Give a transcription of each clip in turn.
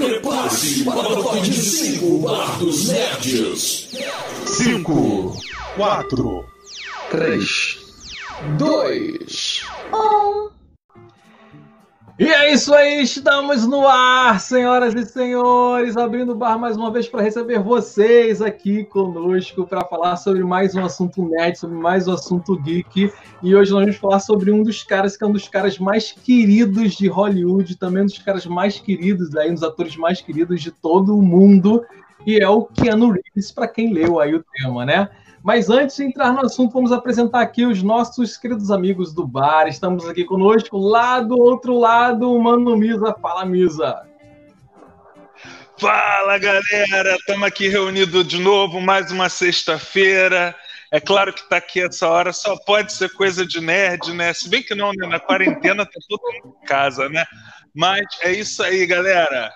Prepare-se para o top de 5 Bar dos Nerds. 5, 4, 3, 2, E é isso aí, estamos no ar, senhoras e senhores, abrindo o bar mais uma vez para receber vocês aqui conosco para falar sobre mais um assunto nerd, sobre mais um assunto geek. E hoje nós vamos falar sobre um dos caras que é um dos caras mais queridos de Hollywood, também um dos caras mais queridos aí, um dos atores mais queridos de todo o mundo, e é o Keanu Reeves, para quem leu aí o tema, né? Mas antes de entrar no assunto, vamos apresentar aqui os nossos queridos amigos do bar. Estamos aqui conosco, lá do outro lado, o Mano Misa. Fala, Misa. Fala, galera! Estamos aqui reunidos de novo, mais uma sexta-feira. É claro que tá aqui essa hora só pode ser coisa de nerd, né? Se bem que não, né? Na quarentena tá todo mundo em casa, né? Mas é isso aí, galera.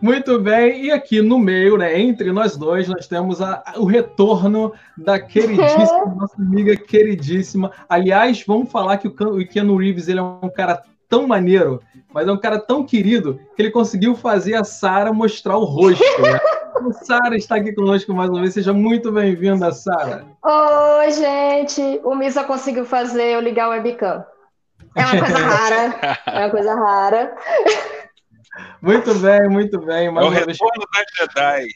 Muito bem, e aqui no meio, né, entre nós dois, nós temos a- o retorno da queridíssima, nossa amiga queridíssima. Aliás, vamos falar que o Keanu Reeves ele é um cara tão maneiro, mas é um cara tão querido, que ele conseguiu fazer a Sara mostrar o rosto. Né? A Sara está aqui conosco mais uma vez, seja muito bem-vinda, Sara. Oi, gente! O Misa conseguiu fazer eu ligar o webcam. É uma coisa rara. É uma coisa rara. Muito bem, muito bem. É Mais o uma vez, retorno da Jedi.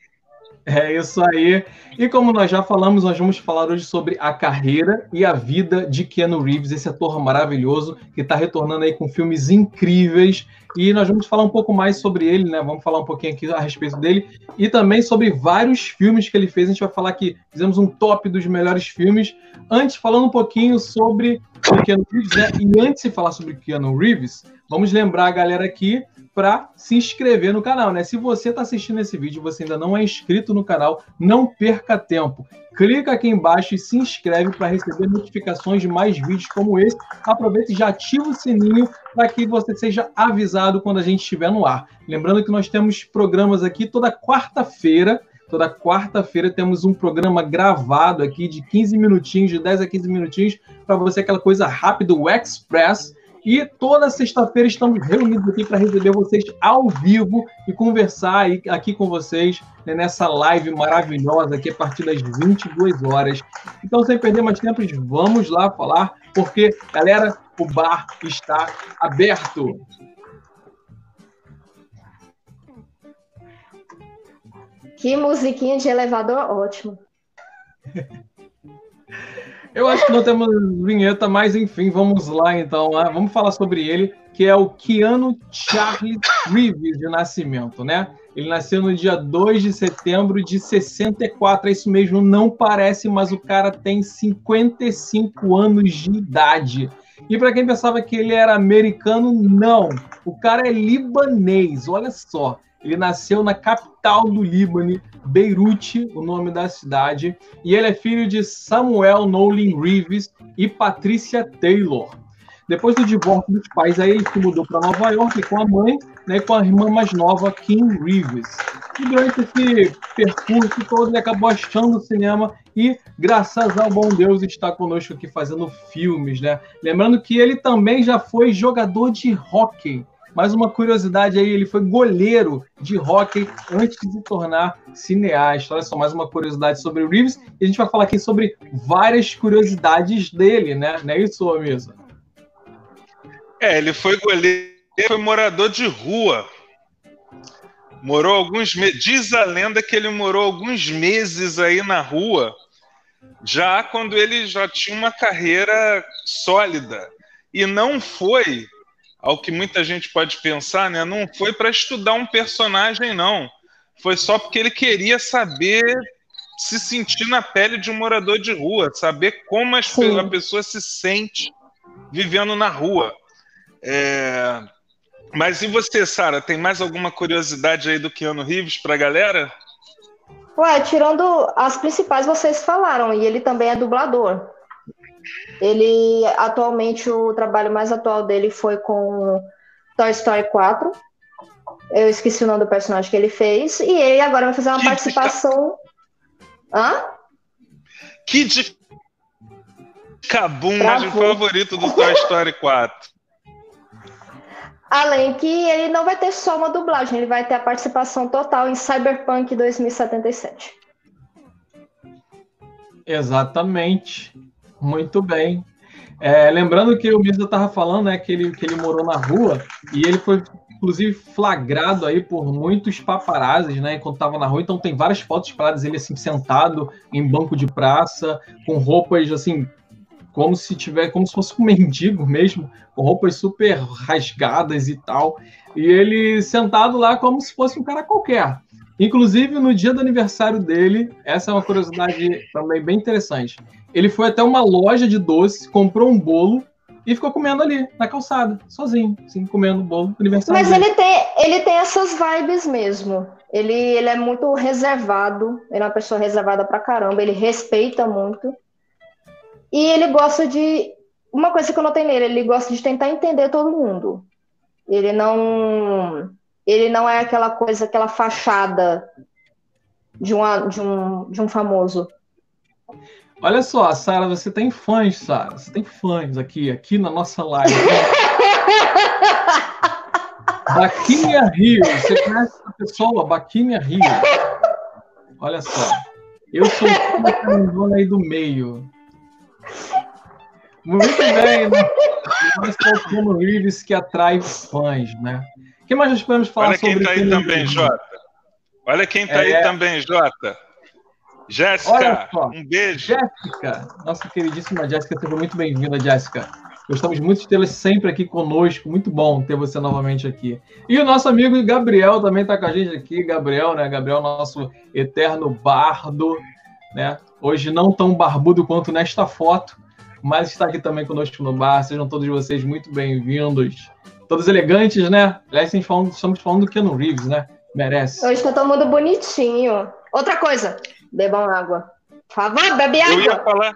É isso aí. E como nós já falamos, nós vamos falar hoje sobre a carreira e a vida de Keanu Reeves, esse ator maravilhoso que está retornando aí com filmes incríveis. E nós vamos falar um pouco mais sobre ele, né? Vamos falar um pouquinho aqui a respeito dele e também sobre vários filmes que ele fez. A gente vai falar que fizemos um top dos melhores filmes. Antes, falando um pouquinho sobre o Keanu Reeves, né? E antes de falar sobre Keanu Reeves, vamos lembrar a galera aqui para se inscrever no canal, né? Se você está assistindo esse vídeo e você ainda não é inscrito no canal, não perca tempo. Clica aqui embaixo e se inscreve para receber notificações de mais vídeos como esse. Aproveita e já ativa o sininho para que você seja avisado quando a gente estiver no ar. Lembrando que nós temos programas aqui toda quarta-feira. Toda quarta-feira temos um programa gravado aqui de 15 minutinhos, de 10 a 15 minutinhos, para você aquela coisa rápida, o Express. E toda sexta-feira estamos reunidos aqui para receber vocês ao vivo e conversar aqui com vocês né, nessa live maravilhosa aqui a partir das 22 horas. Então, sem perder mais tempo, vamos lá falar, porque, galera, o bar está aberto. Que musiquinha de elevador ótimo. Eu acho que não temos vinheta, mas enfim, vamos lá então. né? Vamos falar sobre ele, que é o Keanu Charles Reeves de nascimento, né? Ele nasceu no dia 2 de setembro de 64, é isso mesmo, não parece, mas o cara tem 55 anos de idade. E para quem pensava que ele era americano, não. O cara é libanês, olha só. Ele nasceu na capital do Líbano, Beirute, o nome da cidade, e ele é filho de Samuel Nolan Reeves e Patricia Taylor. Depois do divórcio dos pais, aí ele se mudou para Nova York com a mãe, né, com a irmã mais nova, Kim Reeves. E durante esse percurso todo, ele acabou achando o cinema e, graças ao bom Deus, está conosco aqui fazendo filmes, né? Lembrando que ele também já foi jogador de hóquei. Mais uma curiosidade aí, ele foi goleiro de hóquei antes de se tornar cineasta. Olha só, mais uma curiosidade sobre o Reeves. E a gente vai falar aqui sobre várias curiosidades dele, né? Não é isso, ô Misa? É, ele foi goleiro, foi morador de rua. Morou alguns meses. Diz a lenda que ele morou alguns meses aí na rua, já quando ele já tinha uma carreira sólida. E não foi, ao que muita gente pode pensar, né? Não foi para estudar um personagem, não. Foi só porque ele queria saber se sentir na pele de um morador de rua, saber como as, a pessoa se sente vivendo na rua. É, Mas e você, Sara? Tem mais alguma curiosidade aí do Keanu Reeves pra galera? Ué, tirando as principais, vocês falaram, e ele também é dublador. Ele, atualmente, o trabalho mais atual dele foi com Toy Story 4. Eu esqueci o nome do personagem que ele fez. E ele agora vai fazer uma Kid participação. Hã? Cabum, personagem Travou. favorito do Toy Story 4. Além que ele não vai ter só uma dublagem, ele vai ter a participação total em Cyberpunk 2077. Exatamente. Muito bem. É, lembrando que o Misa estava falando né, que, ele, que ele morou na rua e ele foi, inclusive, flagrado aí por muitos paparazzis, né? Enquanto estava na rua. Então tem várias fotos paradas ele assim, sentado em banco de praça, com roupas assim, como se tiver, como se fosse um mendigo mesmo, com roupas super rasgadas e tal. E ele sentado lá como se fosse um cara qualquer. Inclusive, no dia do aniversário dele, essa é uma curiosidade também bem interessante. Ele foi até uma loja de doce, comprou um bolo e ficou comendo ali, na calçada, sozinho, assim, comendo bolo aniversário. Mas ele tem, ele tem essas vibes mesmo. Ele, ele é muito reservado, ele é uma pessoa reservada pra caramba, ele respeita muito. E ele gosta de. Uma coisa que eu notei nele, ele gosta de tentar entender todo mundo. Ele não. Ele não é aquela coisa, aquela fachada de, uma, de, um, de um famoso. Olha só, Sara, você tem fãs, Sara. Você tem fãs aqui, aqui na nossa live. Baquinha Rio. Você conhece essa pessoa? Baquinha Rio. Olha só. Eu sou o aí do meio. Muito bem, né? Nós o Reeves que atrai fãs, né? O que mais nós podemos falar Olha sobre quem tá aí também, Jota. Olha quem tá é... aí também, Jota. Jéssica, um beijo. Jéssica, nossa queridíssima Jéssica, seja muito bem-vinda, Jéssica. Gostamos muito de tê-la sempre aqui conosco. Muito bom ter você novamente aqui. E o nosso amigo Gabriel também está com a gente aqui. Gabriel, né? Gabriel, nosso eterno bardo, né? Hoje não tão barbudo quanto nesta foto, mas está aqui também conosco no bar. Sejam todos vocês muito bem-vindos. Todos elegantes, né? Aliás, estamos falando do Keanu Reeves, né? Merece. Hoje está todo mundo bonitinho. Outra coisa, bebam água. Por favor, bebe água. Eu ia falar,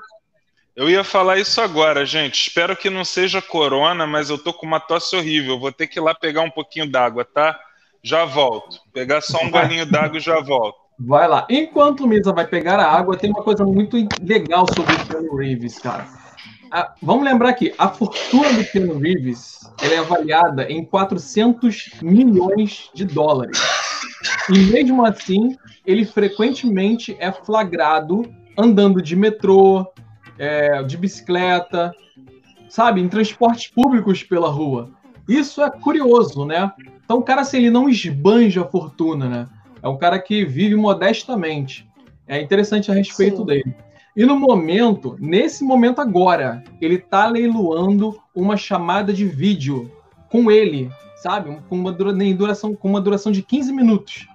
eu ia falar isso agora, gente. Espero que não seja corona, mas eu tô com uma tosse horrível. Vou ter que ir lá pegar um pouquinho d'água, tá? Já volto. Pegar só um golinho d'água e já volto. Vai lá. Enquanto o Misa vai pegar a água, tem uma coisa muito legal sobre o Keanu Reeves, cara. Ah, vamos lembrar aqui, a fortuna do Keanu Reeves é avaliada em 400 milhões de dólares. E mesmo assim, ele frequentemente é flagrado andando de metrô, é, de bicicleta, sabe, em transportes públicos pela rua. Isso é curioso, né? Então, o cara, assim, ele não esbanja a fortuna, né? É um cara que vive modestamente. É interessante a respeito Sim. dele. E no momento, nesse momento agora, ele está leiloando uma chamada de vídeo com ele, sabe? Com uma duração, com uma duração de 15 minutos.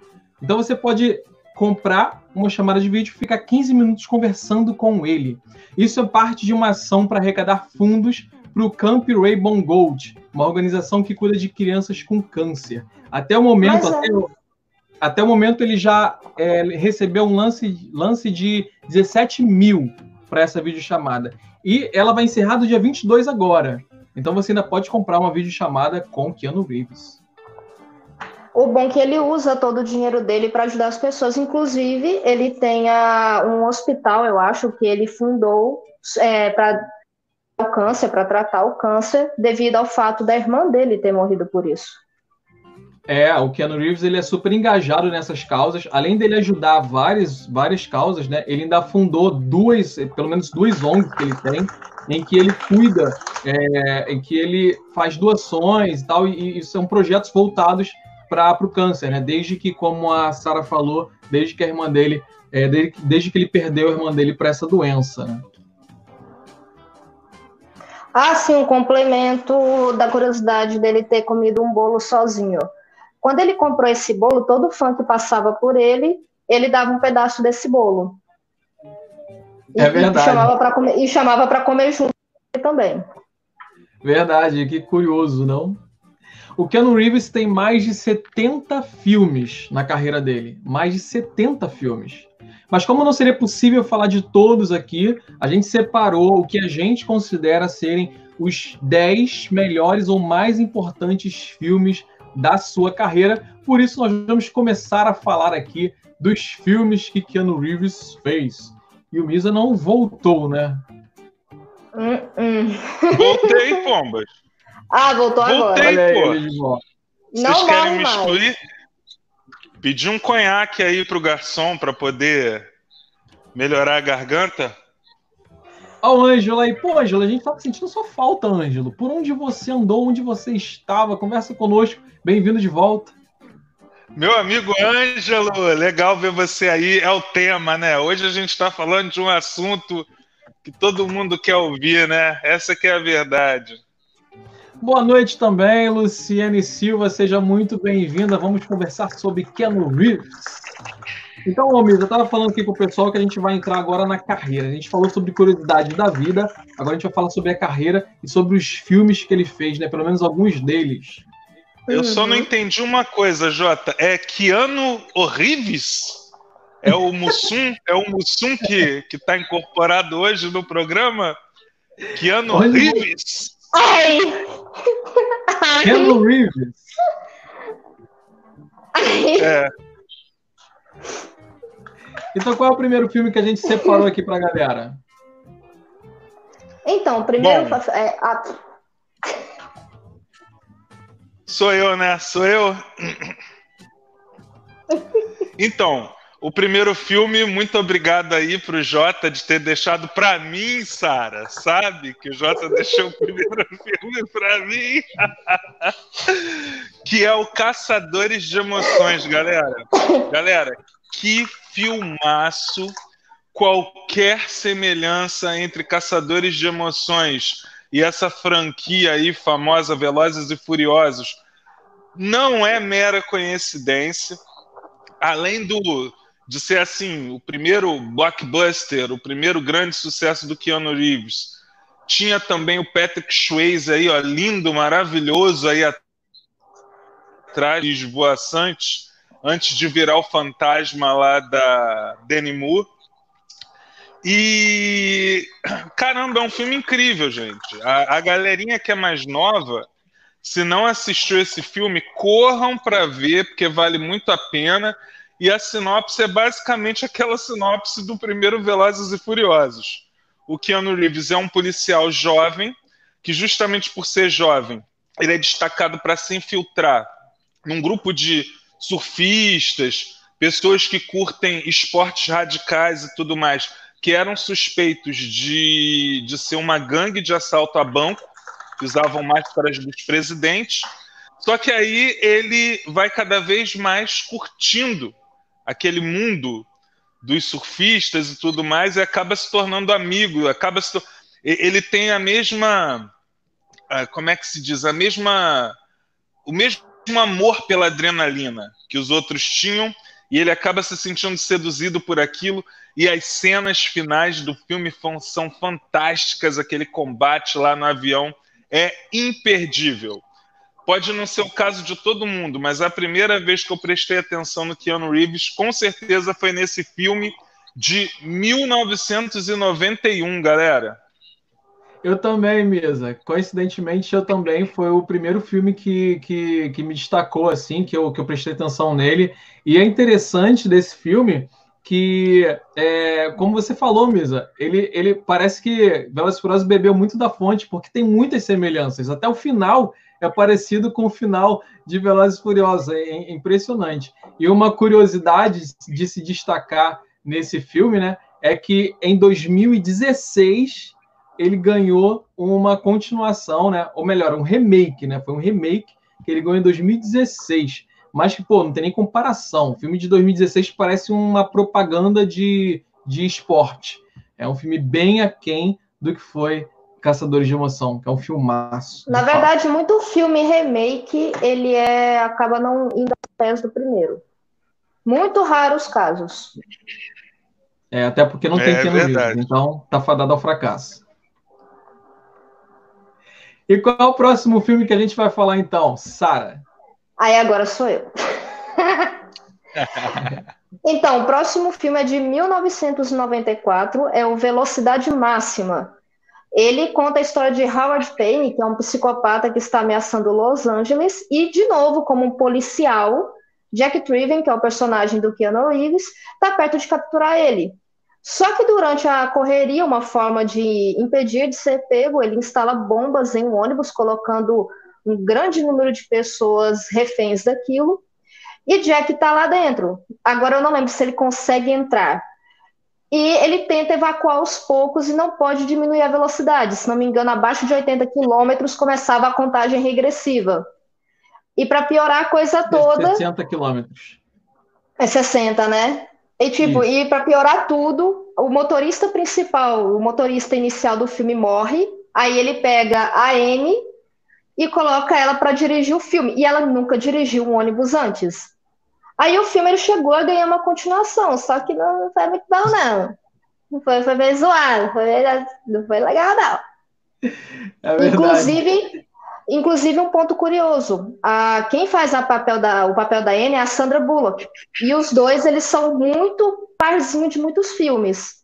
Então você pode comprar uma chamada de vídeo e ficar 15 minutos conversando com ele. Isso é parte de uma ação para arrecadar fundos para o Camp Rainbow Gold, uma organização que cuida de crianças com câncer. Até o momento, até, até, o momento ele já é, recebeu um lance, lance de 17 mil para essa videochamada. E ela vai encerrar do dia 22 agora. Então você ainda pode comprar uma videochamada com Keanu Reeves. O bom é que ele usa todo o dinheiro dele para ajudar as pessoas. Inclusive, ele tem a, um hospital, eu acho, que ele fundou é, para o câncer, para tratar o câncer, devido ao fato da irmã dele ter morrido por isso. É, o Keanu Reeves ele é super engajado nessas causas. Além dele ajudar várias, várias causas, né? Ele ainda fundou duas, pelo menos duas ONGs que ele tem, em que ele cuida, é, em que ele faz doações e tal, e, e são projetos voltados para o câncer, né? Desde que, como a Sara falou, desde que a irmã dele, é, desde, desde, que ele perdeu a irmã dele para essa doença, né? Ah, sim, um complemento da curiosidade dele ter comido um bolo sozinho. Quando ele comprou esse bolo, todo fã que passava por ele, ele dava um pedaço desse bolo. É verdade. E chamava para comer, e chamava para comer junto também. Verdade, que curioso, não? O Keanu Reeves tem mais de 70 filmes na carreira dele. Mais de 70 filmes. Mas como não seria possível falar de todos aqui, a gente separou o que a gente considera serem os 10 melhores ou mais importantes filmes da sua carreira. Por isso nós vamos começar a falar aqui dos filmes que Keanu Reeves fez. E o Misa não voltou, né? Uh -uh. Voltei, pombas. Ah, voltou Voltei, agora. Aí, pô. volta. Vocês Não querem me mais. excluir? Pedi um conhaque aí pro garçom pra poder melhorar a garganta. Ó, o Ângelo aí. Pô, Ângelo, a gente tava sentindo sua falta, Ângelo. Por onde você andou, onde você estava? Conversa conosco. Bem-vindo de volta. Meu amigo Ângelo, legal ver você aí. É o tema, né? Hoje a gente está falando de um assunto que todo mundo quer ouvir, né? Essa que é a verdade. Boa noite também, Luciane Silva. Seja muito bem-vinda. Vamos conversar sobre Keanu Reeves. Então, Misa, eu tava falando aqui com o pessoal que a gente vai entrar agora na carreira. A gente falou sobre curiosidade da vida, agora a gente vai falar sobre a carreira e sobre os filmes que ele fez, né? Pelo menos alguns deles. Eu só Uhum. não entendi uma coisa, Jota. É Keanu Reeves? É o Mussum? É o Mussum que, que tá incorporado hoje no programa? Keanu Olha- Reeves? Ai! Ai! Keanu Reeves. Ai! É. Então, qual é o primeiro filme que a gente separou aqui pra galera? Então, primeiro. Bom. é, a- Sou eu, né? Sou eu. Então, o primeiro filme, muito obrigado aí pro Jota de ter deixado pra mim, Sara. Sabe que o Jota deixou o primeiro filme pra mim. que é o Caçadores de Emoções, galera. Galera, que filmaço. Qualquer semelhança entre Caçadores de Emoções e essa franquia aí famosa Velozes e Furiosos não é mera coincidência. Além do de ser assim o primeiro blockbuster, o primeiro grande sucesso do Keanu Reeves, tinha também o Patrick Swayze aí, ó, lindo, maravilhoso aí atrás, esvoaçante, antes de virar o fantasma lá da Demi Moore. E caramba, é um filme incrível, gente. A, a galerinha que é mais nova, se não assistiu esse filme, corram para ver, porque vale muito a pena. E a sinopse é basicamente aquela sinopse do primeiro Velozes e Furiosos. O Keanu Reeves é um policial jovem, que justamente por ser jovem, ele é destacado para se infiltrar num grupo de surfistas, pessoas que curtem esportes radicais e tudo mais, que eram suspeitos de, de ser uma gangue de assalto a banco, que usavam máscaras dos presidentes. Só que aí ele vai cada vez mais curtindo aquele mundo dos surfistas e tudo mais e acaba se tornando amigo, acaba se e- ele tem a mesma ah, como é que se diz, a mesma o mesmo amor pela adrenalina que os outros tinham e ele acaba se sentindo seduzido por aquilo e as cenas finais do filme são fantásticas, aquele combate lá no avião é imperdível. Pode não ser o caso de todo mundo, mas a primeira vez que eu prestei atenção no Keanu Reeves, com certeza foi nesse filme de 1991, galera. Eu também, Mesa. Coincidentemente, eu também. Foi o primeiro filme que, que, que me destacou, assim, que eu, que eu prestei atenção nele. E é interessante desse filme que, é, como você falou, Misa, ele, ele parece que Velozes e Furiosos bebeu muito da fonte, porque tem muitas semelhanças. Até o final é parecido com o final de Velozes e Furiosos. É, é impressionante. E uma curiosidade de se destacar nesse filme, né, é que em 2016 ele ganhou uma continuação, né? Ou melhor, um remake, né? Foi um remake que ele ganhou em 2016. Mas que, pô, não tem nem comparação. O filme de 2016 parece uma propaganda de, de esporte. É um filme bem aquém do que foi Caçadores de Emoção, que é um filmaço. Na de fato. verdade, muito filme remake, ele é acaba não indo aos pés do primeiro. Muito raros casos. É, até porque não tem É Keanu verdade. Reeves, então tá fadado ao fracasso. E qual é o próximo filme que a gente vai falar então, Sara? Aí agora sou eu. então, o próximo filme é de 1994, é o Velocidade Máxima. Ele conta a história de Howard Payne, que é um psicopata que está ameaçando Los Angeles, e, de novo, como um policial, Jack Triven, que é o personagem do Keanu Reeves, está perto de capturar ele. Só que durante a correria, uma forma de impedir de ser pego, ele instala bombas em um ônibus, colocando um grande número de pessoas reféns daquilo. E Jack está lá dentro. Agora eu não lembro se ele consegue entrar. E ele tenta evacuar aos poucos e não pode diminuir a velocidade. Se não me engano, abaixo de 80 quilômetros começava a contagem regressiva. E para piorar a coisa toda. 60 quilômetros. É 60, né? E tipo, Isso. e para piorar tudo, o motorista principal, o motorista inicial do filme morre. Aí ele pega a Anne e coloca ela para dirigir o filme. E ela nunca dirigiu um ônibus antes. Aí o filme ele chegou a ganhar uma continuação, só que não foi muito bom, não. Não foi, foi meio zoado, foi, não foi legal, não. É inclusive, inclusive, um ponto curioso: a, quem faz a papel da, o papel da Anne é a Sandra Bullock. E os dois eles são muito parzinho de muitos filmes.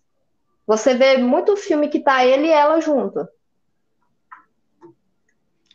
Você vê muito filme que tá ele e ela junto.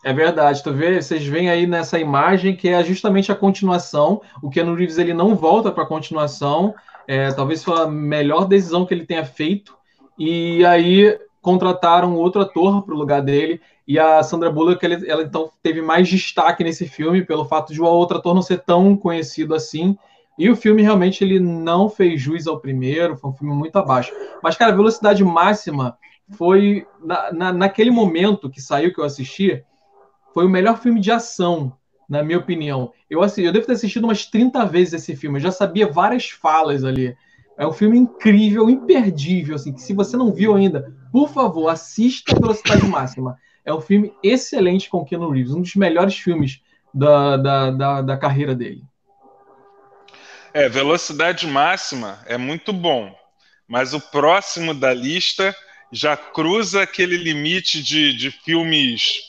É verdade, tu vê, vocês veem aí nessa imagem que é justamente a continuação. O Keanu Reeves ele não volta para a continuação, é, talvez foi a melhor decisão que ele tenha feito. E aí contrataram outro ator para o lugar dele e a Sandra Bullock ela, ela, então teve mais destaque nesse filme pelo fato de o outro ator não ser tão conhecido assim. E o filme realmente ele não fez jus ao primeiro, foi um filme muito abaixo. Mas cara, a velocidade máxima foi na, na, naquele momento que saiu que eu assisti foi o melhor filme de ação, na minha opinião. Eu, assim, eu devo ter assistido umas 30 vezes esse filme, eu já sabia várias falas ali. É um filme incrível, imperdível, assim, que se você não viu ainda, por favor, assista a Velocidade Máxima. É um filme excelente com Keanu Reeves, um dos melhores filmes da, da, da, da carreira dele. É, Velocidade Máxima é muito bom, mas o próximo da lista já cruza aquele limite de, de filmes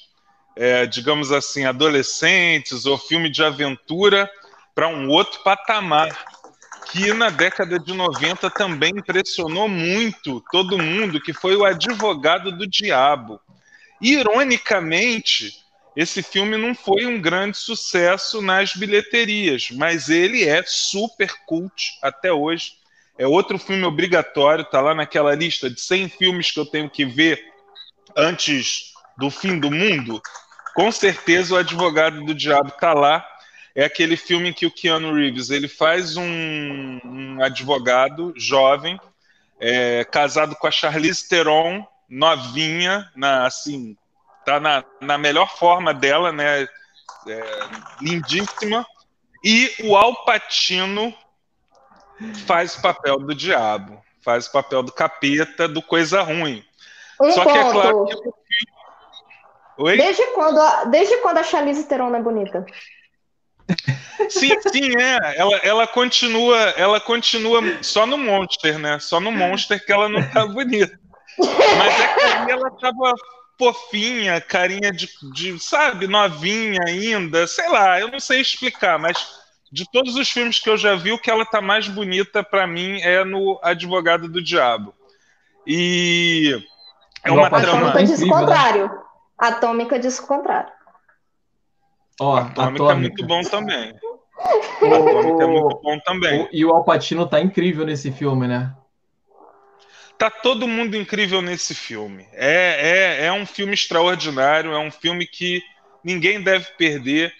é, digamos assim, adolescentes ou filme de aventura para um outro patamar, que na década de 90 também impressionou muito todo mundo, que foi o Advogado do Diabo. Ironicamente, esse filme não foi um grande sucesso nas bilheterias, mas ele é super cult até hoje. É outro filme obrigatório, tá lá naquela lista de 100 filmes que eu tenho que ver antes do fim do mundo. Com certeza o advogado do diabo está lá. É aquele filme em que o Keanu Reeves ele faz um, um advogado jovem, é, casado com a Charlize Theron, novinha, na, assim, tá na, na melhor forma dela, né? É, lindíssima. E o Al Pacino faz o papel do diabo, faz o papel do capeta, do coisa ruim. Um Só ponto. que é claro que Oi? Desde quando, a, desde quando a Charlize Theron é bonita? Sim, sim, é. Ela, ela continua, ela continua só no Monster, né? Só no Monster que ela não tá bonita. Mas é que ela tava fofinha, carinha de, de, sabe, novinha ainda, sei lá, eu não sei explicar, mas de todos os filmes que eu já vi, o que ela tá mais bonita para mim é no Advogado do Diabo. E é uma trama. Tá incrível, né? contrário. Atômica diz o contrário. Ó, Atômica, Atômica, é muito bom também. O, Atômica é muito bom também. O, e o Alpatino tá incrível nesse filme, né? Tá todo mundo incrível nesse filme. É, é, é um filme extraordinário, é um filme que ninguém deve perder.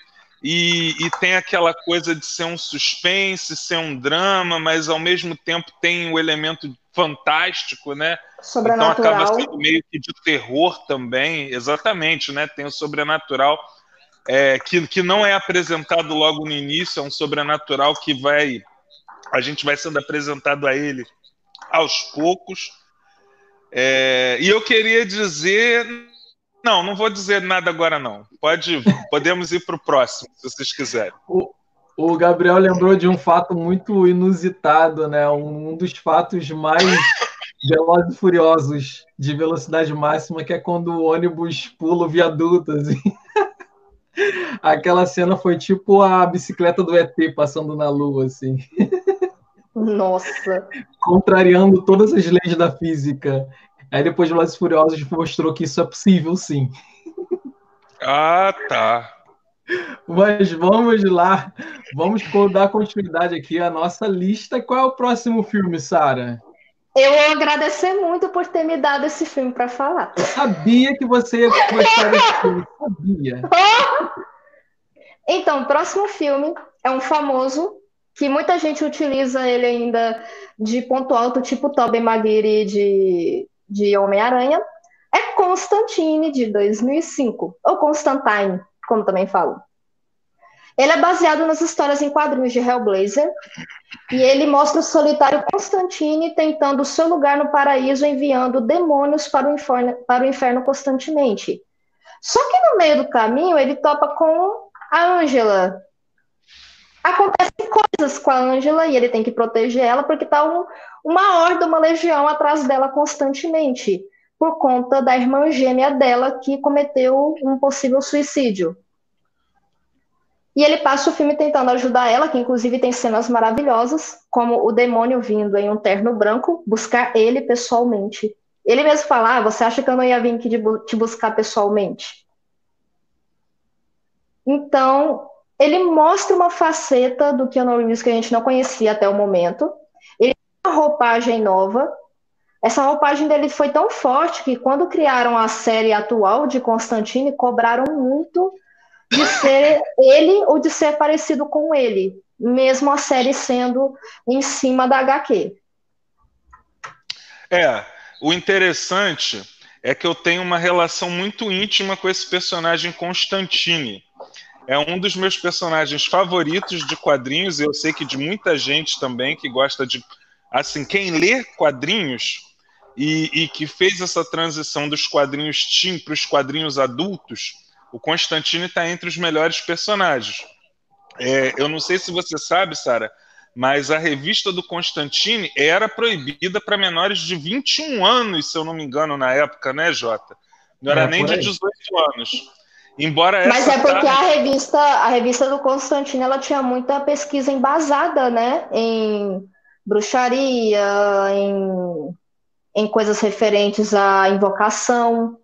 E, e, tem aquela coisa de ser um suspense, ser um drama, mas ao mesmo tempo tem o elemento fantástico, né? Então acaba sendo meio que de terror também, exatamente, né? Tem o sobrenatural é, que, que não é apresentado logo no início, é um sobrenatural que vai. A gente vai sendo apresentado a ele aos poucos. É, e eu queria dizer. Não, não vou dizer nada agora, não. Pode, podemos ir para o próximo, se vocês quiserem. O, o Gabriel lembrou de um fato muito inusitado, né? Um, um dos fatos mais Velozes e Furiosos de velocidade máxima, que é quando o ônibus pula o viaduto, assim. Aquela cena foi tipo a bicicleta do ET passando na lua, assim. Nossa. Contrariando todas as leis da física. Aí depois Velozes e Furiosos mostrou que isso é possível, sim. Ah, tá. Mas vamos lá, vamos dar continuidade aqui à nossa lista. Qual é o próximo filme, Sara? Eu vou agradecer muito por ter me dado esse filme para falar. Eu sabia que você ia gostar desse filme, sabia. Então, o próximo filme é um famoso que muita gente utiliza ele ainda de ponto alto, tipo Tobey Maguire de, de Homem-Aranha. É Constantine, de 2005, ou Constantine, como também falam. Ele é baseado nas histórias em quadrinhos de Hellblazer, e ele mostra o solitário Constantine tentando seu lugar no paraíso, enviando demônios para o inferno, para o inferno constantemente. Só que no meio do caminho ele topa com a Angela. Acontecem coisas com a Angela e ele tem que proteger ela porque está um, uma horda, uma legião atrás dela constantemente, por conta da irmã gêmea dela que cometeu um possível suicídio. E ele passa o filme tentando ajudar ela, que inclusive tem cenas maravilhosas, como o demônio vindo em um terno branco buscar ele pessoalmente. Ele mesmo fala: ah, você acha que eu não ia vir aqui te buscar pessoalmente? Então, ele mostra uma faceta do Keanu Reeves que a gente não conhecia até o momento. Ele tem uma roupagem nova. Essa roupagem dele foi tão forte que quando criaram a série atual de Constantine, cobraram muito de ser ele ou de ser parecido com ele, mesmo a série sendo em cima da HQ. É, o interessante é que eu tenho uma relação muito íntima com esse personagem Constantine. É um dos meus personagens favoritos de quadrinhos, e eu sei que de muita gente também que gosta de. Assim, quem lê quadrinhos e, e que fez essa transição dos quadrinhos teen para os quadrinhos adultos, o Constantine está entre os melhores personagens. É, eu não sei se você sabe, Sara, mas a revista do Constantine era proibida para menores de 21 anos, se eu não me engano, na época, né, Jota? Não era é, nem de 18 anos. Embora Mas é porque a revista, a revista do Constantine ela tinha muita pesquisa embasada, né? Em bruxaria, em, em coisas referentes à invocação.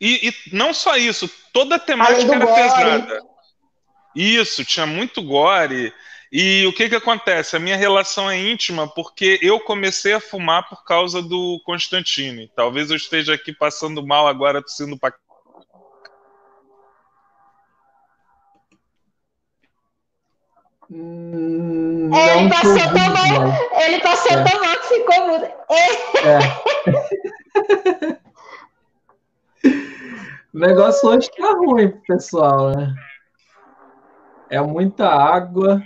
E, e, não só isso, toda a temática era gore. pesada. Isso, tinha muito gore. E o que que acontece? A minha relação é íntima porque eu comecei a fumar por causa do Constantine. Talvez eu esteja aqui passando mal agora, tossindo pra Hum, é, ele, passou tão mal, ele passou é. tão mal que ficou mudo. É. é. O negócio hoje tá ruim pro pessoal, né? É muita água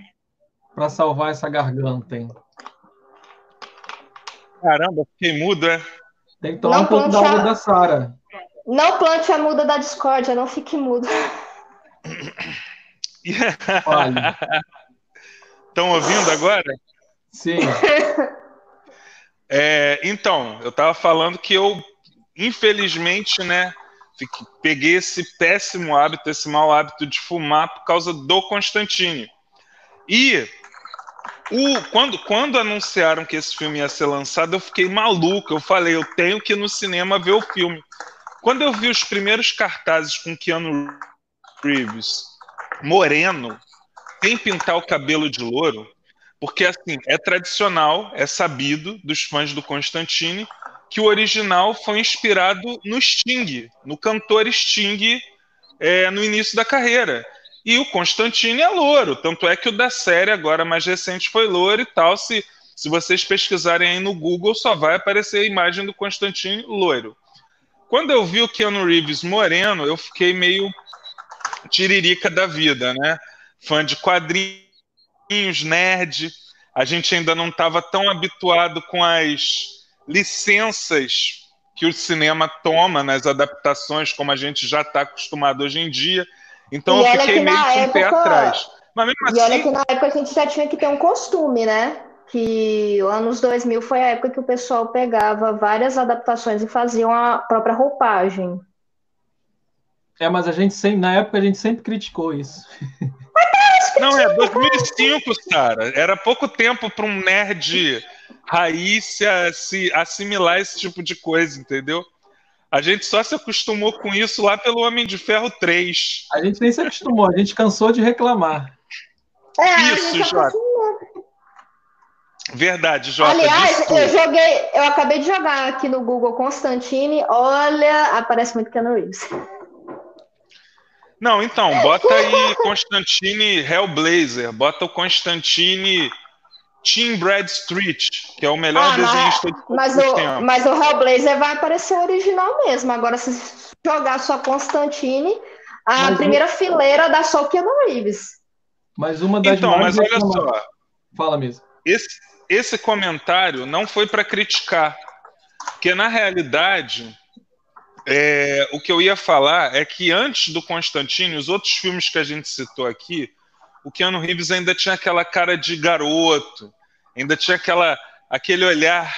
para salvar essa garganta, hein? Caramba, fiquei mudo, é? Tem que tomar não um pouco da água da Sara. Não plante a muda da discórdia, não fique mudo. Estão ouvindo agora? Sim. É, então, eu estava falando que eu, infelizmente, né, peguei esse péssimo hábito, esse mau hábito de fumar por causa do Constantine. E o, quando, quando anunciaram que esse filme ia ser lançado, eu fiquei maluco. Eu falei, eu tenho que ir no cinema ver o filme. Quando eu vi os primeiros cartazes com Keanu Reeves moreno, sem pintar o cabelo de louro, porque assim, é tradicional, é sabido dos fãs do Constantine que o original foi inspirado no Sting, no cantor Sting é, no início da carreira. E o Constantine é louro, tanto é que o da série agora mais recente foi louro e tal. Se, se vocês pesquisarem aí no Google, só vai aparecer a imagem do Constantine loiro. Quando eu vi o Keanu Reeves moreno, eu fiquei meio tiririca da vida, né? Fã de quadrinhos, nerd. A gente ainda não estava tão habituado com as licenças que o cinema toma nas adaptações, como a gente já está acostumado hoje em dia. Então e eu fiquei meio com época... pé atrás. Mas mesmo assim... E olha assim- que na época a gente já tinha que ter um costume, né? Que anos 2000 foi a época que o pessoal pegava várias adaptações e faziam a própria roupagem. É, mas a gente sempre, na época a gente sempre criticou isso. Não, é 2005, cara. Era pouco tempo para um nerd raiz se, se assimilar esse tipo de coisa, entendeu? A gente só se acostumou com isso lá pelo Homem de Ferro 3. A gente nem se acostumou, a gente cansou de reclamar. É, isso, Jota. Verdade, Jota. Aliás, desculpa. eu joguei, eu acabei de jogar aqui no Google Constantine. Olha, aparece muito Keanu Reeves. Não, então, bota aí Constantine Hellblazer, bota o Constantine Team Bradstreet, que é o melhor Ah, mas- desenhista de todos Mas o, tempos. mas o Hellblazer vai aparecer original mesmo. Agora, se jogar só Constantine, a Mas o- primeira fileira dá só o Keanu Reeves. Mas uma das Então, mas olha só, Fala mesmo. esse, esse comentário não foi para criticar, porque na realidade é, o que eu ia falar é que antes do Constantine, os outros filmes que a gente citou aqui, o Keanu Reeves ainda tinha aquela cara de garoto, ainda tinha aquela, aquele olhar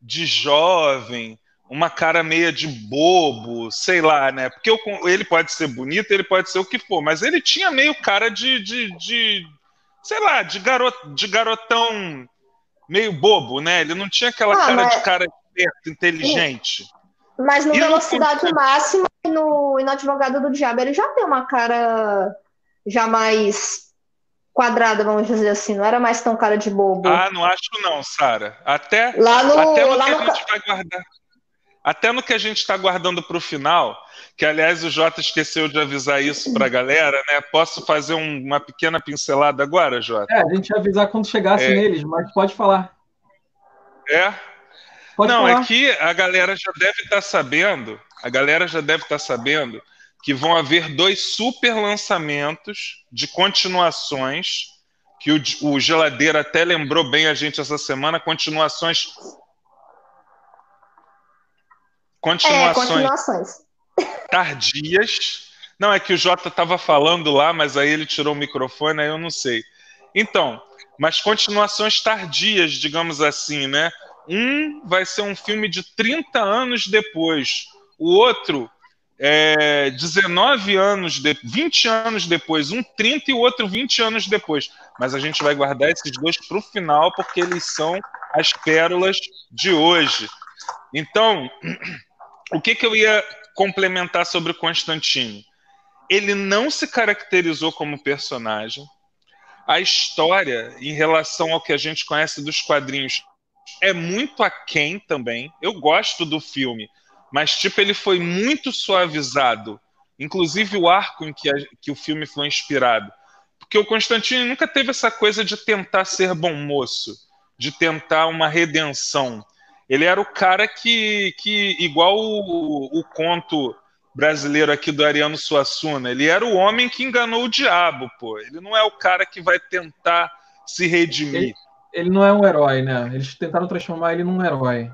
de jovem, uma cara meia de bobo, sei lá, né? Porque eu- ele pode ser bonito, ele pode ser o que for, mas ele tinha meio cara de, de, de sei lá, de, garoto, de garotão meio bobo, né? Ele não tinha aquela Ah, cara mas- de cara esperto, inteligente. Mas no E Velocidade? Máxima e no, e no Advogado do Diabo, ele já tem uma cara já mais quadrada, vamos dizer assim. Não era mais tão cara de bobo. Ah, não acho não, Sara. Até, lá no, até no lá que no a gente vai guardar. Até no que a gente está guardando para o final, que aliás o Jota esqueceu de avisar isso para a galera, né? Posso fazer um- uma pequena pincelada agora, Jota? É, a gente ia avisar quando chegasse É. neles, mas pode falar. É? Pode não, falar. é que a galera já deve estar sabendo, a galera já deve estar sabendo que vão haver dois super lançamentos de continuações, que o, o Geladeira até lembrou bem a gente essa semana, continuações. É, Continuações continuações. tardias. Não, é que o Jota estava falando lá, mas aí ele tirou o microfone, aí eu não sei. Então, mas continuações tardias, digamos assim, né? Um vai ser um filme de 30 anos depois, o outro é 19 anos, de, 20 anos depois, um 30 e o outro 20 anos depois. Mas a gente vai guardar esses dois para o final, porque eles são as pérolas de hoje. Então, o que, que eu ia complementar sobre o Constantine? Ele não se caracterizou como personagem. A história, em relação ao que a gente conhece dos quadrinhos, é muito aquém também. Eu gosto do filme, mas tipo ele foi muito suavizado, inclusive o arco em que, a, que o filme foi inspirado, porque o Constantine nunca teve essa coisa de tentar ser bom moço, de tentar uma redenção. Ele era o cara que, que igual o, o conto brasileiro aqui do Ariano Suassuna, ele era o homem que enganou o diabo, pô. Ele não é o cara que vai tentar se redimir. Ele, ele não é um herói, né? Eles tentaram transformar ele num herói.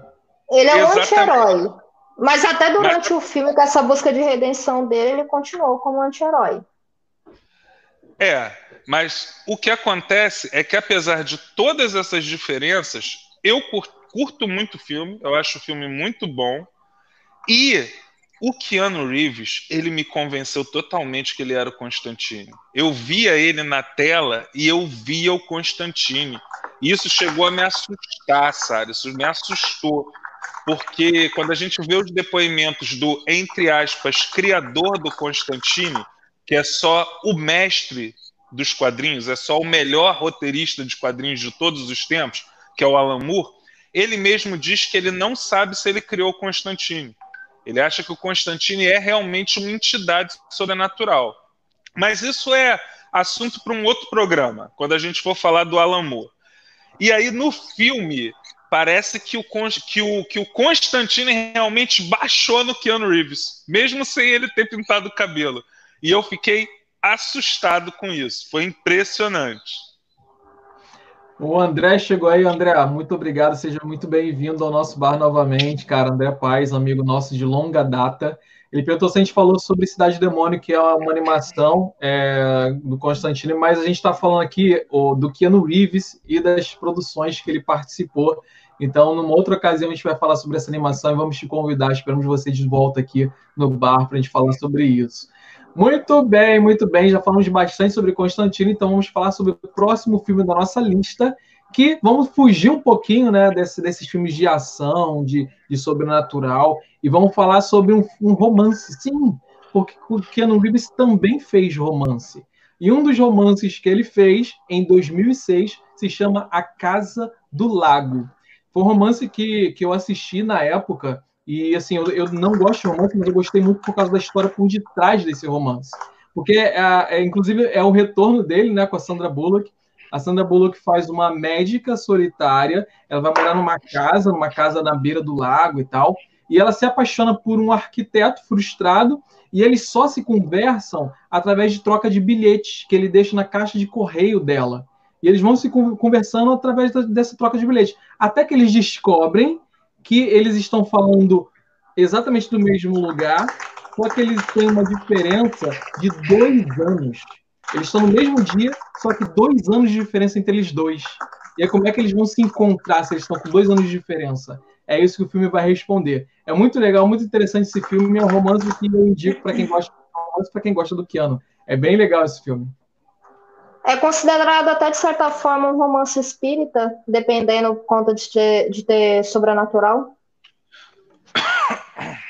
Ele é um anti-herói. Mas até durante o filme, com essa busca de redenção dele, ele continuou como anti-herói. É, mas o que acontece é que apesar de todas essas diferenças, eu cur- curto muito o filme, eu acho o filme muito bom. E o Keanu Reeves, ele me convenceu totalmente que ele era o Constantine. Eu via ele na tela e eu via o Constantine. E isso chegou a me assustar, sabe? Isso me assustou. Porque quando a gente vê os depoimentos do, entre aspas, criador do Constantine, que é só o mestre dos quadrinhos, é só o melhor roteirista de quadrinhos de todos os tempos, que é o Alan Moore, ele mesmo diz que ele não sabe se ele criou o Constantine. Ele acha que o Constantine é realmente uma entidade sobrenatural. Mas isso é assunto para um outro programa, quando a gente for falar do Alan Moore. E aí, no filme, parece que o, que o, que o Constantine realmente baixou no Keanu Reeves, mesmo sem ele ter pintado o cabelo. E eu fiquei assustado com isso. Foi impressionante. O André chegou aí, André, muito obrigado, seja muito bem-vindo ao nosso bar novamente, cara. André Paz, amigo nosso de longa data. Ele perguntou se a gente falou sobre Cidade Demônio, que é uma animação é, do Constantino, mas a gente está falando aqui o, do Keanu Reeves e das produções que ele participou. Então, numa outra ocasião, a gente vai falar sobre essa animação e vamos te convidar. Esperamos você de volta aqui no bar para a gente falar sobre isso. Muito bem, muito bem. Já falamos bastante sobre Constantino, então vamos falar sobre o próximo filme da nossa lista, que vamos fugir um pouquinho né, desse, desses filmes de ação, de, de sobrenatural, e vamos falar sobre um, um, romance, sim, porque o Keanu Reeves também fez romance. E um dos romances que ele fez em 2006 se chama A Casa do Lago. Foi um romance que, que eu assisti na época e assim, eu, eu não gosto de romance, mas eu gostei muito por causa da história por detrás desse romance. Porque, é, é, inclusive, é o retorno dele né, com a Sandra Bullock. A Sandra Bullock faz uma médica solitária, ela vai morar numa casa, numa casa na beira do lago e tal, e ela se apaixona por um arquiteto frustrado, e eles só se conversam através de troca de bilhetes que ele deixa na caixa de correio dela. E eles vão se conversando através dessa troca de bilhetes. Até que eles descobrem que eles estão falando exatamente do mesmo lugar, só que eles têm uma diferença de dois anos. Eles estão no mesmo dia, só que dois anos de diferença entre eles dois. E aí, como é que eles vão se encontrar se eles estão com dois anos de diferença? É isso que o filme vai responder. É muito legal, muito interessante esse filme. É um romance que eu indico para quem gosta para quem gosta do Keanu. É bem legal esse filme. É considerado até de certa forma um romance espírita, dependendo conta de ter, de ter sobrenatural.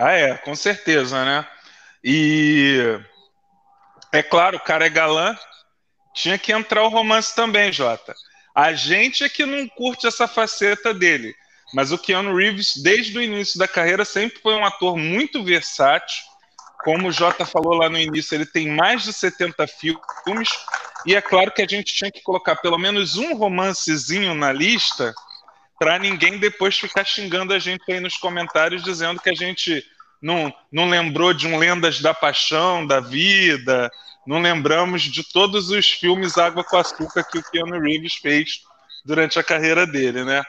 Ah, é, com certeza, né? E é claro, o cara é galã, tinha que entrar o romance também, Jota. A gente é que não curte essa faceta dele, mas o Keanu Reeves, desde o início da carreira, sempre foi um ator muito versátil como o Jota falou lá no início, ele tem mais de 70 filmes, e é claro que a gente tinha que colocar pelo menos um romancezinho na lista para ninguém depois ficar xingando a gente aí nos comentários dizendo que a gente não, não lembrou de um Lendas da Paixão, da Vida, não lembramos de todos os filmes Água com Açúcar que o Keanu Reeves fez durante a carreira dele, né?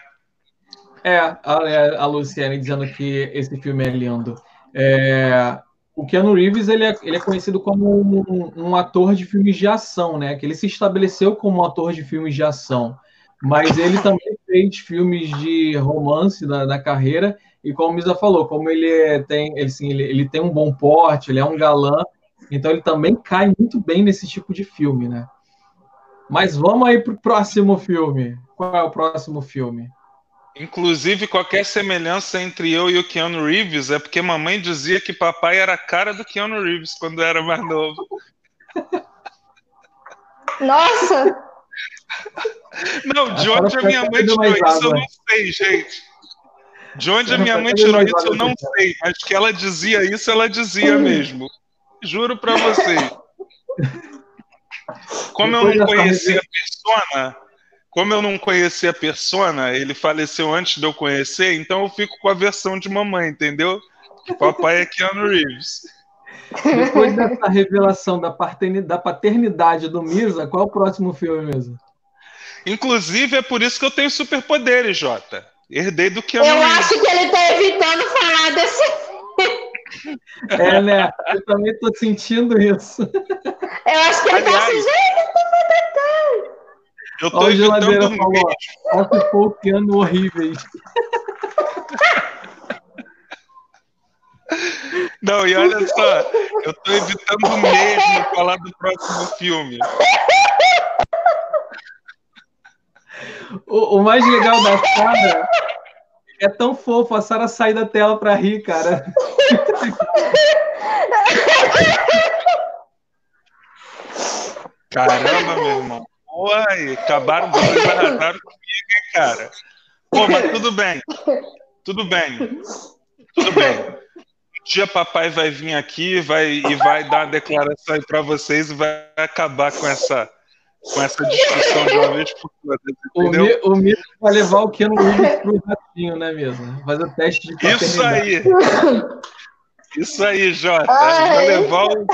É, a, a Luciane dizendo que esse filme é lindo. É, o Keanu Reeves ele é, ele é conhecido como um, um, ator de filmes de ação, né? Que ele se estabeleceu como um ator de filmes de ação, mas ele também fez filmes de romance na, na carreira e como Misa falou, como ele é, tem ele, assim, ele, ele tem um bom porte, ele é um galã, então ele também cai muito bem nesse tipo de filme, né? Mas vamos aí para o próximo filme. Qual é o próximo filme? Inclusive, qualquer semelhança entre eu e o Keanu Reeves é porque mamãe dizia que papai era a cara do Keanu Reeves quando era mais novo. Nossa! Não, de onde a minha mãe tirou isso eu não sei, gente. De onde a minha mãe tirou isso eu não sei, mas que ela dizia isso, ela dizia mesmo. Juro pra vocês. Como eu não conhecia a persona, como eu não conhecia a persona, ele faleceu antes de eu conhecer, então eu fico com a versão de mamãe, entendeu? Que papai é Keanu Reeves. Depois dessa revelação da paternidade do Misa, qual é o próximo filme mesmo? Inclusive, é por isso que eu tenho superpoderes, Jota. Herdei do Keanu Eu Reeves. acho que ele está evitando falar desse é, né? Eu também tô sentindo isso. Eu acho que ele Aliás, tá assim, gente, eu tô Olha evitando falou, Nossa, pouqueando horríveis. Não, e olha só, eu tô evitando mesmo falar do próximo filme. O, o, mais legal da Sara é tão fofo a Sara sair da tela pra rir, cara. Caramba, meu irmão. Oi, acabaram de arrasaram comigo, hein, cara? Pô, mas tudo bem. Tudo bem. Tudo bem. Um dia papai vai vir aqui vai, e vai dar uma declaração aí pra vocês e vai acabar com essa, com essa discussão de uma vez por todas, entendeu? O Mito vai levar o Keanu Reeves pro ratinho, né mesmo? Fazer o teste de Isso aí! Isso aí, Jota. Vou levar, o,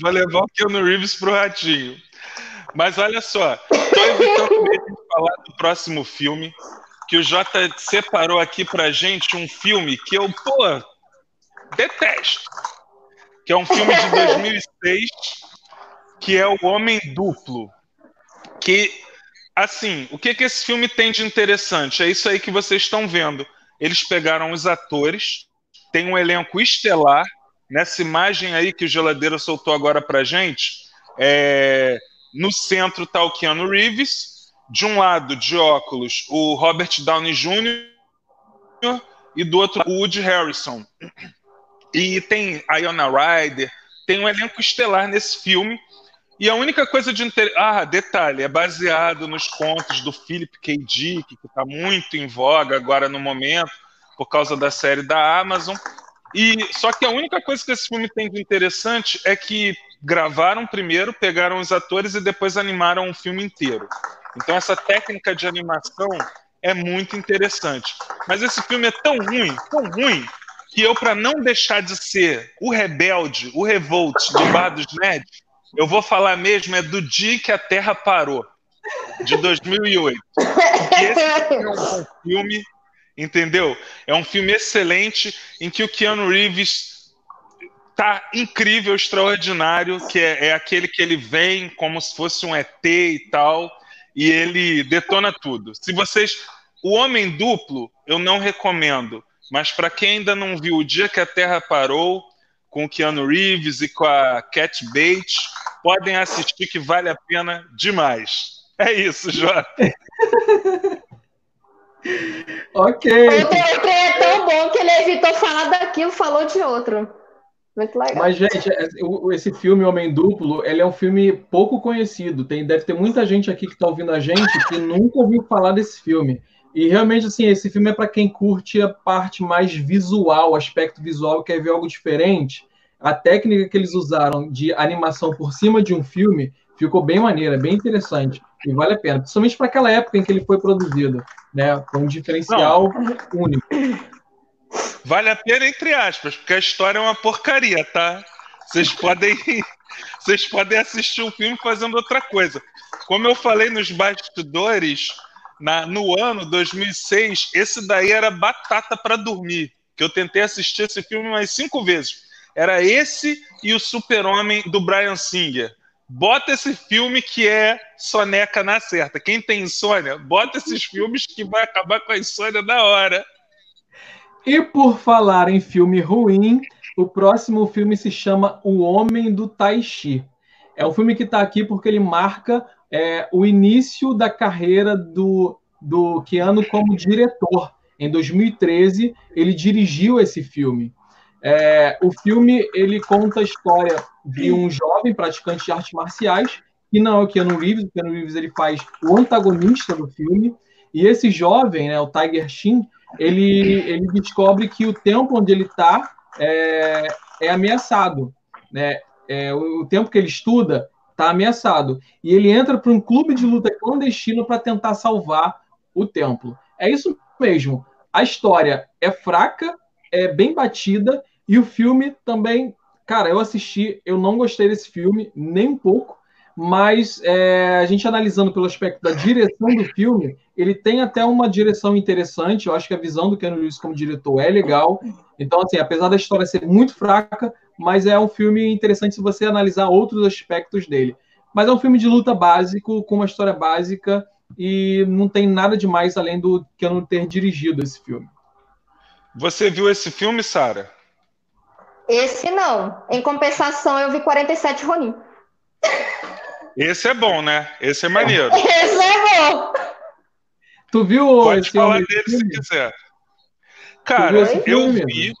vou levar o Keanu Reeves pro ratinho. Mas olha só, estou evitando de falar do próximo filme, que o Jota separou aqui pra gente um filme que eu, pô, detesto. Que é um filme de 2006, que é O Homem Duplo. Que, assim, o que, que esse filme tem de interessante? É isso aí que vocês estão vendo. Eles pegaram os atores, tem um elenco estelar. Nessa imagem aí que o Geladeira soltou agora pra gente, é, no centro está o Keanu Reeves, de um lado, de óculos, o Robert Downey Jr. e do outro, o Woody Harrison. E tem a Iona Ryder, tem um elenco estelar nesse filme. E a única coisa de interesse. Ah, detalhe, é baseado nos contos do Philip K. Dick, que está muito em voga agora no momento, por causa da série da Amazon. E só que a única coisa que esse filme tem de interessante é que gravaram primeiro, pegaram os atores e depois animaram o filme inteiro. Então essa técnica de animação é muito interessante. Mas esse filme é tão ruim, tão ruim, que eu, para não deixar de ser o rebelde, o revolt do Bar dos Nerds, eu vou falar mesmo é do dia que a Terra parou, de 2008. E esse é um filme, entendeu? É um filme excelente em que o Keanu Reeves tá incrível, extraordinário, que é, é aquele que ele vem como se fosse um ET e tal, e ele detona tudo. Se vocês, o Homem Duplo, eu não recomendo, mas para quem ainda não viu o dia que a Terra parou, com o Keanu Reeves e com a Cat Bates, podem assistir que vale a pena demais. É isso, Jota. ok. Outro, outro é tão bom que ele evitou falar daquilo, falou de outro. Muito legal. Mas, gente, é, esse filme Homem Duplo, ele é um filme pouco conhecido. Tem, deve ter muita gente aqui que está ouvindo a gente que nunca ouviu falar desse filme. E realmente, assim, esse filme é para quem curte a parte mais visual, o aspecto visual, quer ver algo diferente. A técnica que eles usaram de animação por cima de um filme ficou bem maneira, bem interessante. E vale a pena, principalmente para aquela época em que ele foi produzido, né? Com um diferencial Não. único. Vale a pena, entre aspas, porque a história é uma porcaria, tá? Vocês podem, vocês podem assistir o um filme fazendo outra coisa. Como eu falei nos bastidores, na, no ano 2006, esse daí era batata para dormir. Que eu tentei assistir esse filme mais cinco vezes. Era esse e o Super-Homem do Brian Singer. Bota esse filme que é soneca na certa. Quem tem insônia, bota esses filmes que vai acabar com a insônia na hora. E por falar em filme ruim, o próximo filme se chama O Homem do Tai Chi. É um filme que está aqui porque ele marca é, o início da carreira do, do Keanu como diretor. Em 2013, ele dirigiu esse filme. É, o filme ele conta a história de um jovem praticante de artes marciais, que não é o Keanu Reeves, o Keanu Reeves ele faz o antagonista do filme, e esse jovem, né, o Tiger Shin, ele, ele descobre que o tempo onde ele está é, é, ameaçado. Né? É, o, o tempo que ele estuda está ameaçado. E ele entra para um clube de luta clandestino para tentar salvar o templo. É isso mesmo. A história é fraca, é bem batida, e o filme também. Cara, eu assisti, eu não gostei desse filme, nem um pouco, mas é, a gente analisando pelo aspecto da direção do filme, ele tem até uma direção interessante. Eu acho que a visão do Keanu Reeves como diretor é legal. Então, assim, apesar da história ser muito fraca, mas é um filme interessante se você analisar outros aspectos dele. Mas é um filme de luta básico, com uma história básica, e não tem nada demais além do não ter dirigido esse filme. Você viu esse filme, Sara? Esse não. Em compensação, eu vi 47 Ronin. Esse é bom, né? Esse é maneiro. Esse é bom. Tu viu Pode falar dele filme? se quiser. Cara, eu vi.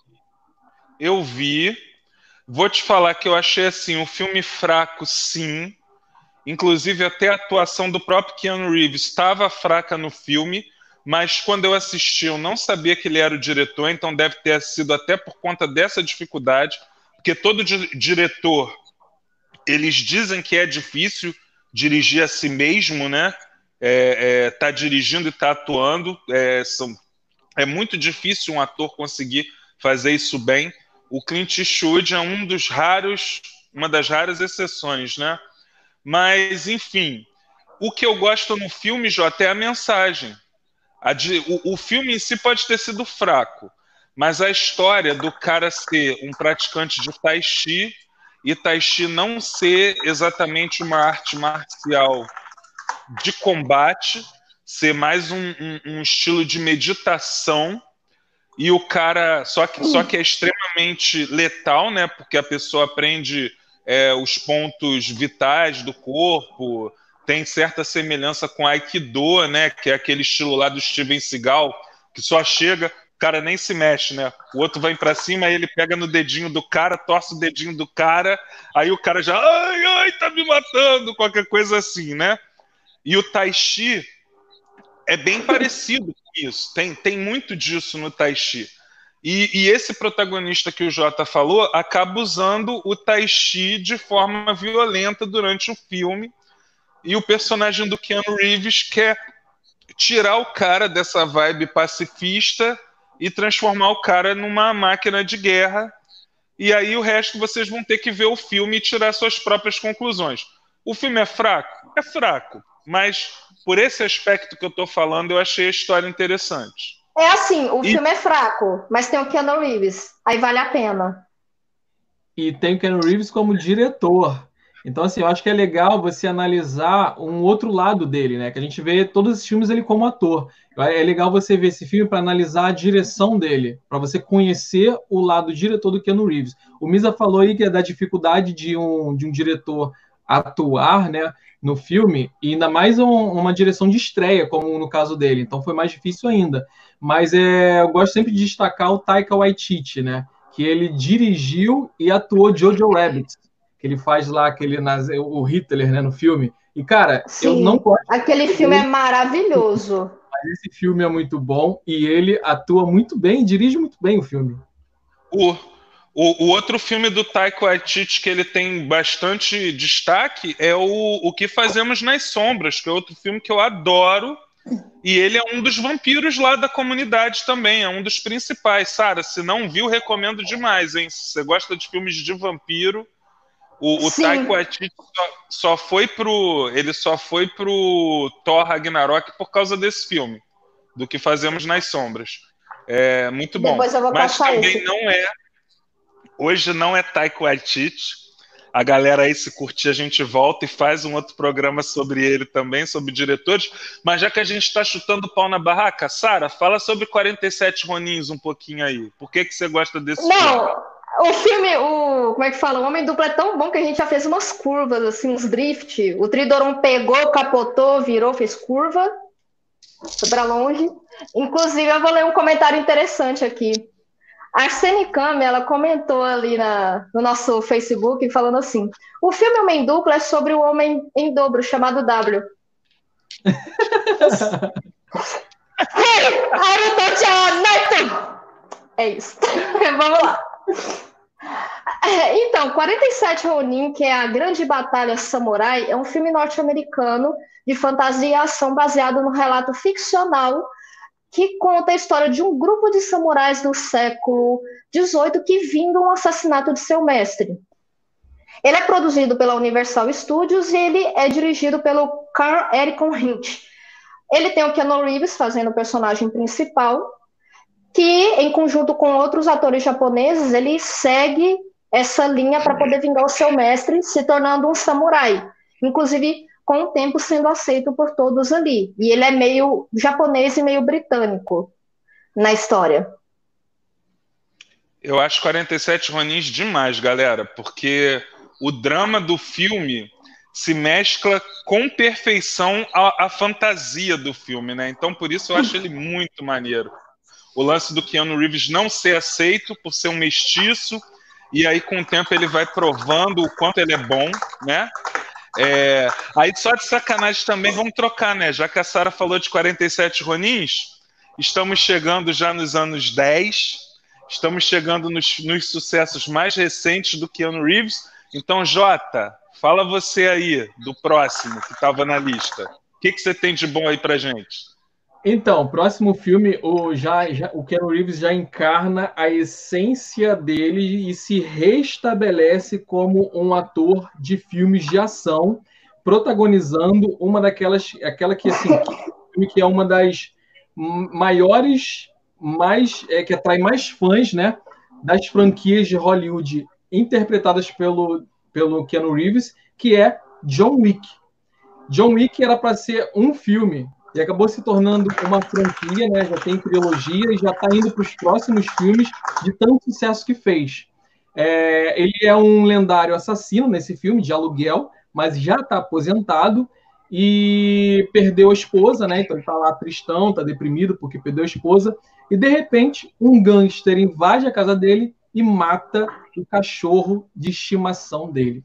Eu vi. Vou te falar que eu achei assim um filme fraco, sim. Inclusive até a atuação do próprio Keanu Reeves estava fraca no filme, mas quando eu assisti eu não sabia que ele era o diretor, então deve ter sido até por conta dessa dificuldade, porque todo di diretor eles dizem que é difícil dirigir a si mesmo, né? É, é, tá dirigindo e tá atuando, é, são, é muito difícil um ator conseguir fazer isso bem. O Clint Eastwood é um dos raros, uma das raras exceções, né? Mas, enfim, o que eu gosto no filme, Jota, é a mensagem. De, o, o filme em si pode ter sido fraco, mas a história do cara ser um praticante de Tai Chi e Tai Chi não ser exatamente uma arte marcial de combate, ser mais um, um, um, estilo de meditação e o cara só que só que é extremamente letal, né? Porque a pessoa aprende é, os pontos vitais do corpo, tem certa semelhança com Aikido, né? Que é aquele estilo lá do Steven Seagal que só chega cara nem se mexe, né? O outro vai para cima, aí ele pega no dedinho do cara, torce o dedinho do cara, aí o cara já, ai, ai, tá me matando, qualquer coisa assim, né? E o Tai Chi é bem parecido com isso, tem, tem muito disso no Tai Chi. E, e, esse protagonista que o Jota falou acaba usando o Tai Chi de forma violenta durante o filme. E o personagem do Keanu Reeves quer tirar o cara dessa vibe pacifista e transformar o cara numa máquina de guerra. E aí o resto vocês vão ter que ver o filme e tirar suas próprias conclusões. O filme é fraco? É fraco. Mas por esse aspecto que eu estou falando, eu achei a história interessante. É assim, o e... filme é fraco, mas tem o Keanu Reeves. Aí vale a pena. E tem o Keanu Reeves como diretor. Então, assim, eu acho que é legal você analisar um outro lado dele, né? Que a gente vê todos os filmes ele como ator. É legal você ver esse filme para analisar a direção dele, para você conhecer o lado diretor do Keanu Reeves. O Misa falou aí que é da dificuldade de um, de um diretor atuar, né? No filme, e ainda mais um, uma direção de estreia, como no caso dele. Então foi mais difícil ainda. Mas é, eu gosto sempre de destacar o Taika Waititi, né? Que ele dirigiu e atuou Jojo Rabbit que ele faz lá aquele o Hitler, né, no filme. E cara, Sim, eu não gosto. Aquele filme é maravilhoso. Mas esse filme é muito bom e ele atua muito bem, dirige muito bem o filme. O, o, o outro filme do Taika Waititi que ele tem bastante destaque é o, o que fazemos nas sombras, que é outro filme que eu adoro. E ele é um dos vampiros lá da comunidade também, é um dos principais. Sara, se não viu, recomendo demais, hein? Se você gosta de filmes de vampiro, o, o Taika Waititi só, só, foi pro. Ele só foi pro Thor Ragnarok por causa desse filme. Do que fazemos nas sombras. É muito bom. Mas também esse. não é. Hoje não é Taika Waititi. A galera aí, se curtir, a gente volta e faz um outro programa sobre ele também, sobre diretores. Mas já que a gente está chutando pau na barraca, Sara, fala sobre 47 Ronins um pouquinho aí. Por que, que você gosta desse não. filme? O filme, o, como é que fala? O Homem Duplo é tão bom que a gente já fez umas curvas, assim, uns drift. O Tridoron pegou, capotou, virou, fez curva. Foi pra longe. Inclusive, eu vou ler um comentário interessante aqui. A Arsene Kame, ela comentou ali na, no nosso Facebook, falando assim: o filme Homem Duplo é sobre o homem em dobro, chamado W. é isso. Vamos lá. Então, 47 Ronin, que é a Grande Batalha Samurai, é um filme norte-americano de fantasia e ação baseado no relato ficcional que conta a história de um grupo de samurais do século XVIII que vingam o assassinato de seu mestre. Ele é produzido pela Universal Studios e ele é dirigido pelo Carl Ericon Hint. Ele tem o Keanu Reeves fazendo o personagem principal que, em conjunto com outros atores japoneses, ele segue essa linha para poder vingar o seu mestre, se tornando um samurai. Inclusive, com o tempo sendo aceito por todos ali. E ele é meio japonês e meio britânico na história. Eu acho 47 Ronins demais, galera, porque o drama do filme se mescla com perfeição a, a fantasia do filme, né? Então, por isso eu acho ele muito maneiro o lance do Keanu Reeves não ser aceito por ser um mestiço, e aí com o tempo ele vai provando o quanto ele é bom, né? É, aí só de sacanagem também vamos trocar, né? Já que a Sara falou de 47 Ronins, estamos chegando já nos anos 10, estamos chegando nos, nos sucessos mais recentes do Keanu Reeves. Então, Jota, fala você aí do próximo que estava na lista. O que, que você tem de bom aí pra gente? Então, próximo filme, o, já, já, o Keanu Reeves já encarna a essência dele e se restabelece como um ator de filmes de ação, protagonizando uma daquelas, aquela que assim, que, que é uma das maiores, mais é, que atrai mais fãs, né, das franquias de Hollywood interpretadas pelo pelo Keanu Reeves, que é John Wick. John Wick era para ser um filme, e acabou se tornando uma franquia, né? Já tem trilogia e já está indo para os próximos filmes de tanto sucesso que fez. É, ele é um lendário assassino nesse filme de aluguel, mas já está aposentado e perdeu a esposa, né? Então ele tá lá tristão, tá deprimido porque perdeu a esposa. E de repente, um gangster invade a casa dele e mata o cachorro de estimação dele.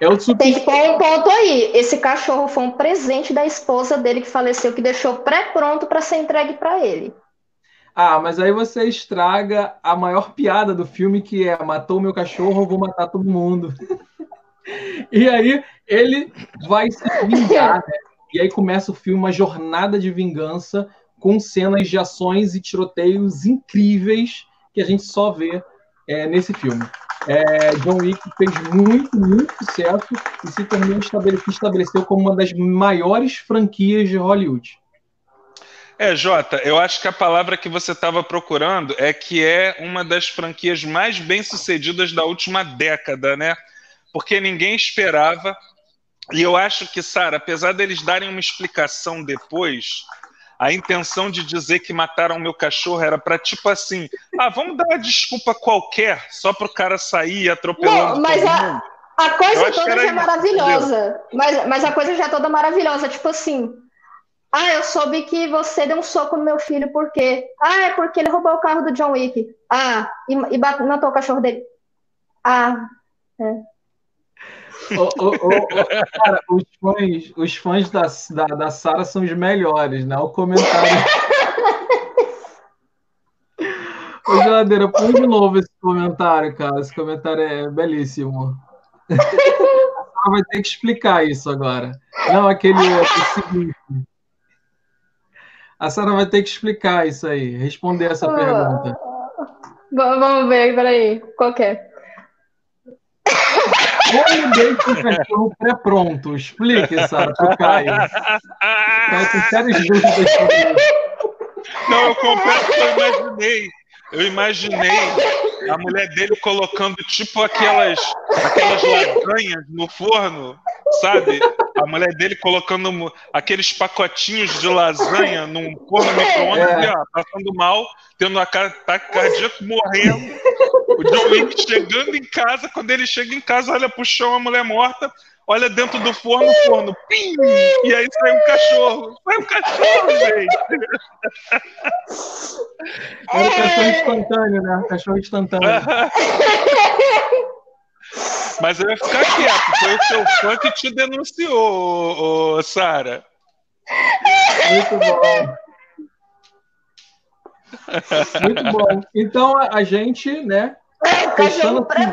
É o Tem que pôr um ponto aí. Esse cachorro foi um presente da esposa dele que faleceu, que deixou pré-pronto para ser entregue para ele. Ah, mas aí você estraga a maior piada do filme, que é matou meu cachorro, vou matar todo mundo. e aí ele vai se vingar, né? E aí começa o filme, uma jornada de vingança com cenas de ações e tiroteios incríveis que a gente só vê é, nesse filme. É, John Wick fez muito, muito sucesso e se tornou estabelecido, estabeleceu como uma das maiores franquias de Hollywood. É, Jota, eu acho que a palavra que você estava procurando é que é uma das franquias mais bem sucedidas da última década, né? Porque ninguém esperava. E eu acho que, Sara, apesar deles darem uma explicação depois, a intenção de dizer que mataram meu cachorro era para tipo assim, ah, vamos dar uma desculpa qualquer só para o cara sair atropelando Não, mas a, a coisa toda já é maravilhosa. Mas, mas a coisa já é toda maravilhosa, tipo assim. Ah, eu soube que você deu um soco no meu filho, por quê? Ah, é porque ele roubou o carro do John Wick. Ah, e, e matou o cachorro dele. Ah, é. Cara, os fãs, os fãs da, da, da Sara são os melhores, né? O comentário. Ô, Geladeira, põe de novo esse comentário, cara. Esse comentário é belíssimo. A Sara vai ter que explicar isso agora. Não, aquele seguinte. A Sara vai ter que explicar isso aí, responder essa pergunta. Vamos ver, peraí. Qual que é? Como deixa o cachorro pré-pronto? Explique, Sara, pro Caio. Caio tem sérias dúvidas. Não, eu confesso que eu imaginei. Eu imaginei a mulher dele colocando tipo aquelas, aquelas lasanhas no forno, sabe? A mulher dele colocando aqueles pacotinhos de lasanha num forno micro-ondas, é. passando mal, tendo a ataque cardíaco, morrendo. O John Wick chegando em casa, quando ele chega em casa, olha pro chão, a mulher morta, olha dentro do forno, forno, pim! E aí sai um cachorro. Sai um cachorro, gente! Era o cachorro instantâneo, né? Cachorro instantâneo. Mas eu ia ficar quieto, foi o seu fã que te denunciou, ô, Sara. Muito bom. Muito bom. Então a gente, né? Fechando assim,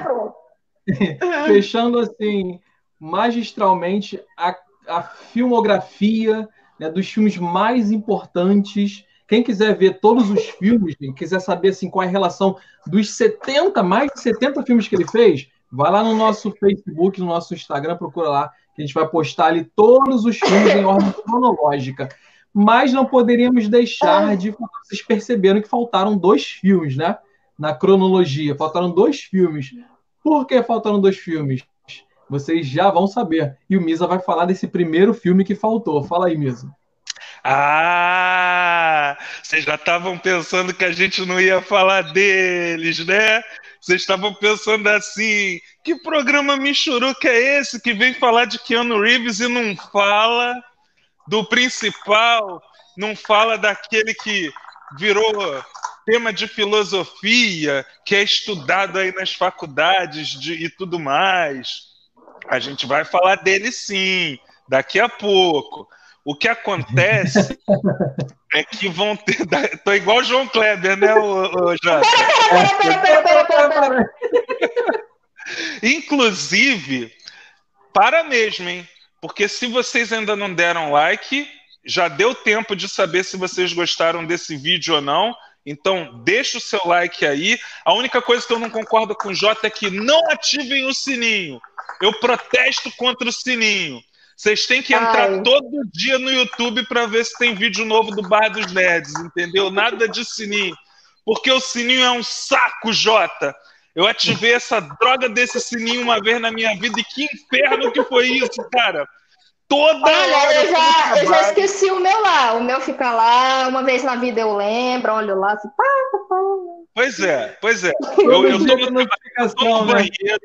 fechando assim magistralmente a, a filmografia né, dos filmes mais importantes. Quem quiser ver todos os filmes, quem quiser saber assim, qual é a relação dos 70, mais de 70 filmes que ele fez, vai lá no nosso Facebook, no nosso Instagram, procura lá, que a gente vai postar ali todos os filmes em ordem cronológica. Mas não poderíamos deixar de. Vocês perceberam que faltaram dois filmes, né? Na cronologia. Faltaram dois filmes. Por que faltaram dois filmes? Vocês já vão saber. E o Misa vai falar desse primeiro filme que faltou. Fala aí, Misa. Ah, vocês já estavam pensando que a gente não ia falar deles, né? Vocês estavam pensando assim: que programa Michuruca é esse que vem falar de Keanu Reeves e não fala do principal, não fala daquele que virou tema de filosofia, que é estudado aí nas faculdades de, e tudo mais. A gente vai falar dele sim, daqui a pouco. O que acontece é que vão ter. Tô igual o João Kleber, né, o, o Jota? Inclusive, para mesmo, hein? Porque se vocês ainda não deram like, já deu tempo de saber se vocês gostaram desse vídeo ou não. Então, deixa o seu like aí. A única coisa que eu não concordo com o Jota é que não ativem o sininho. Eu protesto contra o sininho. Vocês têm que entrar Ai. todo dia no YouTube para ver se tem vídeo novo do Bar dos Nerds, entendeu? Nada de sininho. Porque o sininho é um saco, Jota. Eu ativei essa droga desse sininho uma vez na minha vida e que inferno que foi isso, cara. Toda Olha, hora. Eu já, eu já esqueci o meu lá. O meu fica lá, uma vez na vida eu lembro, olho lá, assim, pá, pá, pá. Pois é, pois é. Eu, eu tô no, no né? banheiro.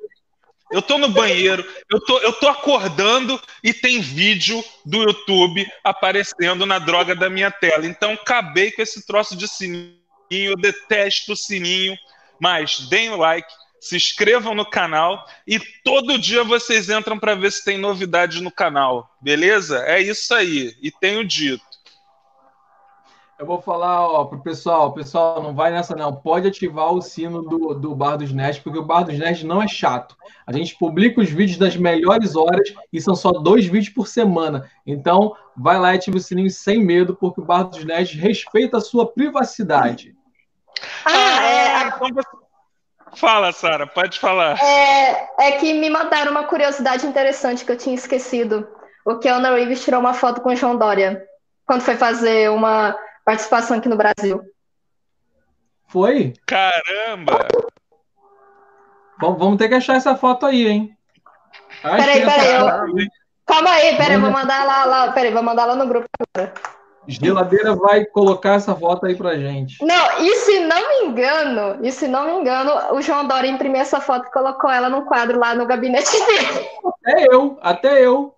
Eu tô no banheiro, eu tô, eu tô acordando e tem vídeo do YouTube aparecendo na droga da minha tela. Então, acabei com esse troço de sininho, eu detesto o sininho, mas deem o like, se inscrevam no canal e todo dia vocês entram para ver se tem novidade no canal, beleza? É isso aí, e tenho dito. Eu vou falar ó, pro pessoal, pessoal, não vai nessa não, pode ativar o sino do, do Bar dos Nerds, porque o Bar dos Nerds não é chato. A gente publica os vídeos das melhores horas e são só dois vídeos por semana. Então, vai lá e ativa o sininho sem medo, porque o Bar dos Nerds respeita a sua privacidade. Ah, é, Então você- Fala, Sara, pode falar. é, é que me mandaram uma curiosidade interessante que eu tinha esquecido. O Keanu Reeves tirou uma foto com o João Dória quando foi fazer uma participação aqui no Brasil. Foi? Caramba! Vamos, vamos ter que achar essa foto aí, hein? Acho Peraí, peraí, eu- Calma aí, peraí, vou mandar lá, lá, peraí, vou mandar lá no grupo agora. Geladeira vai colocar essa foto aí pra gente. Não, e se não me engano, e se não me engano, o João Dória imprimiu essa foto e colocou ela num quadro lá no gabinete dele. Até eu, até eu.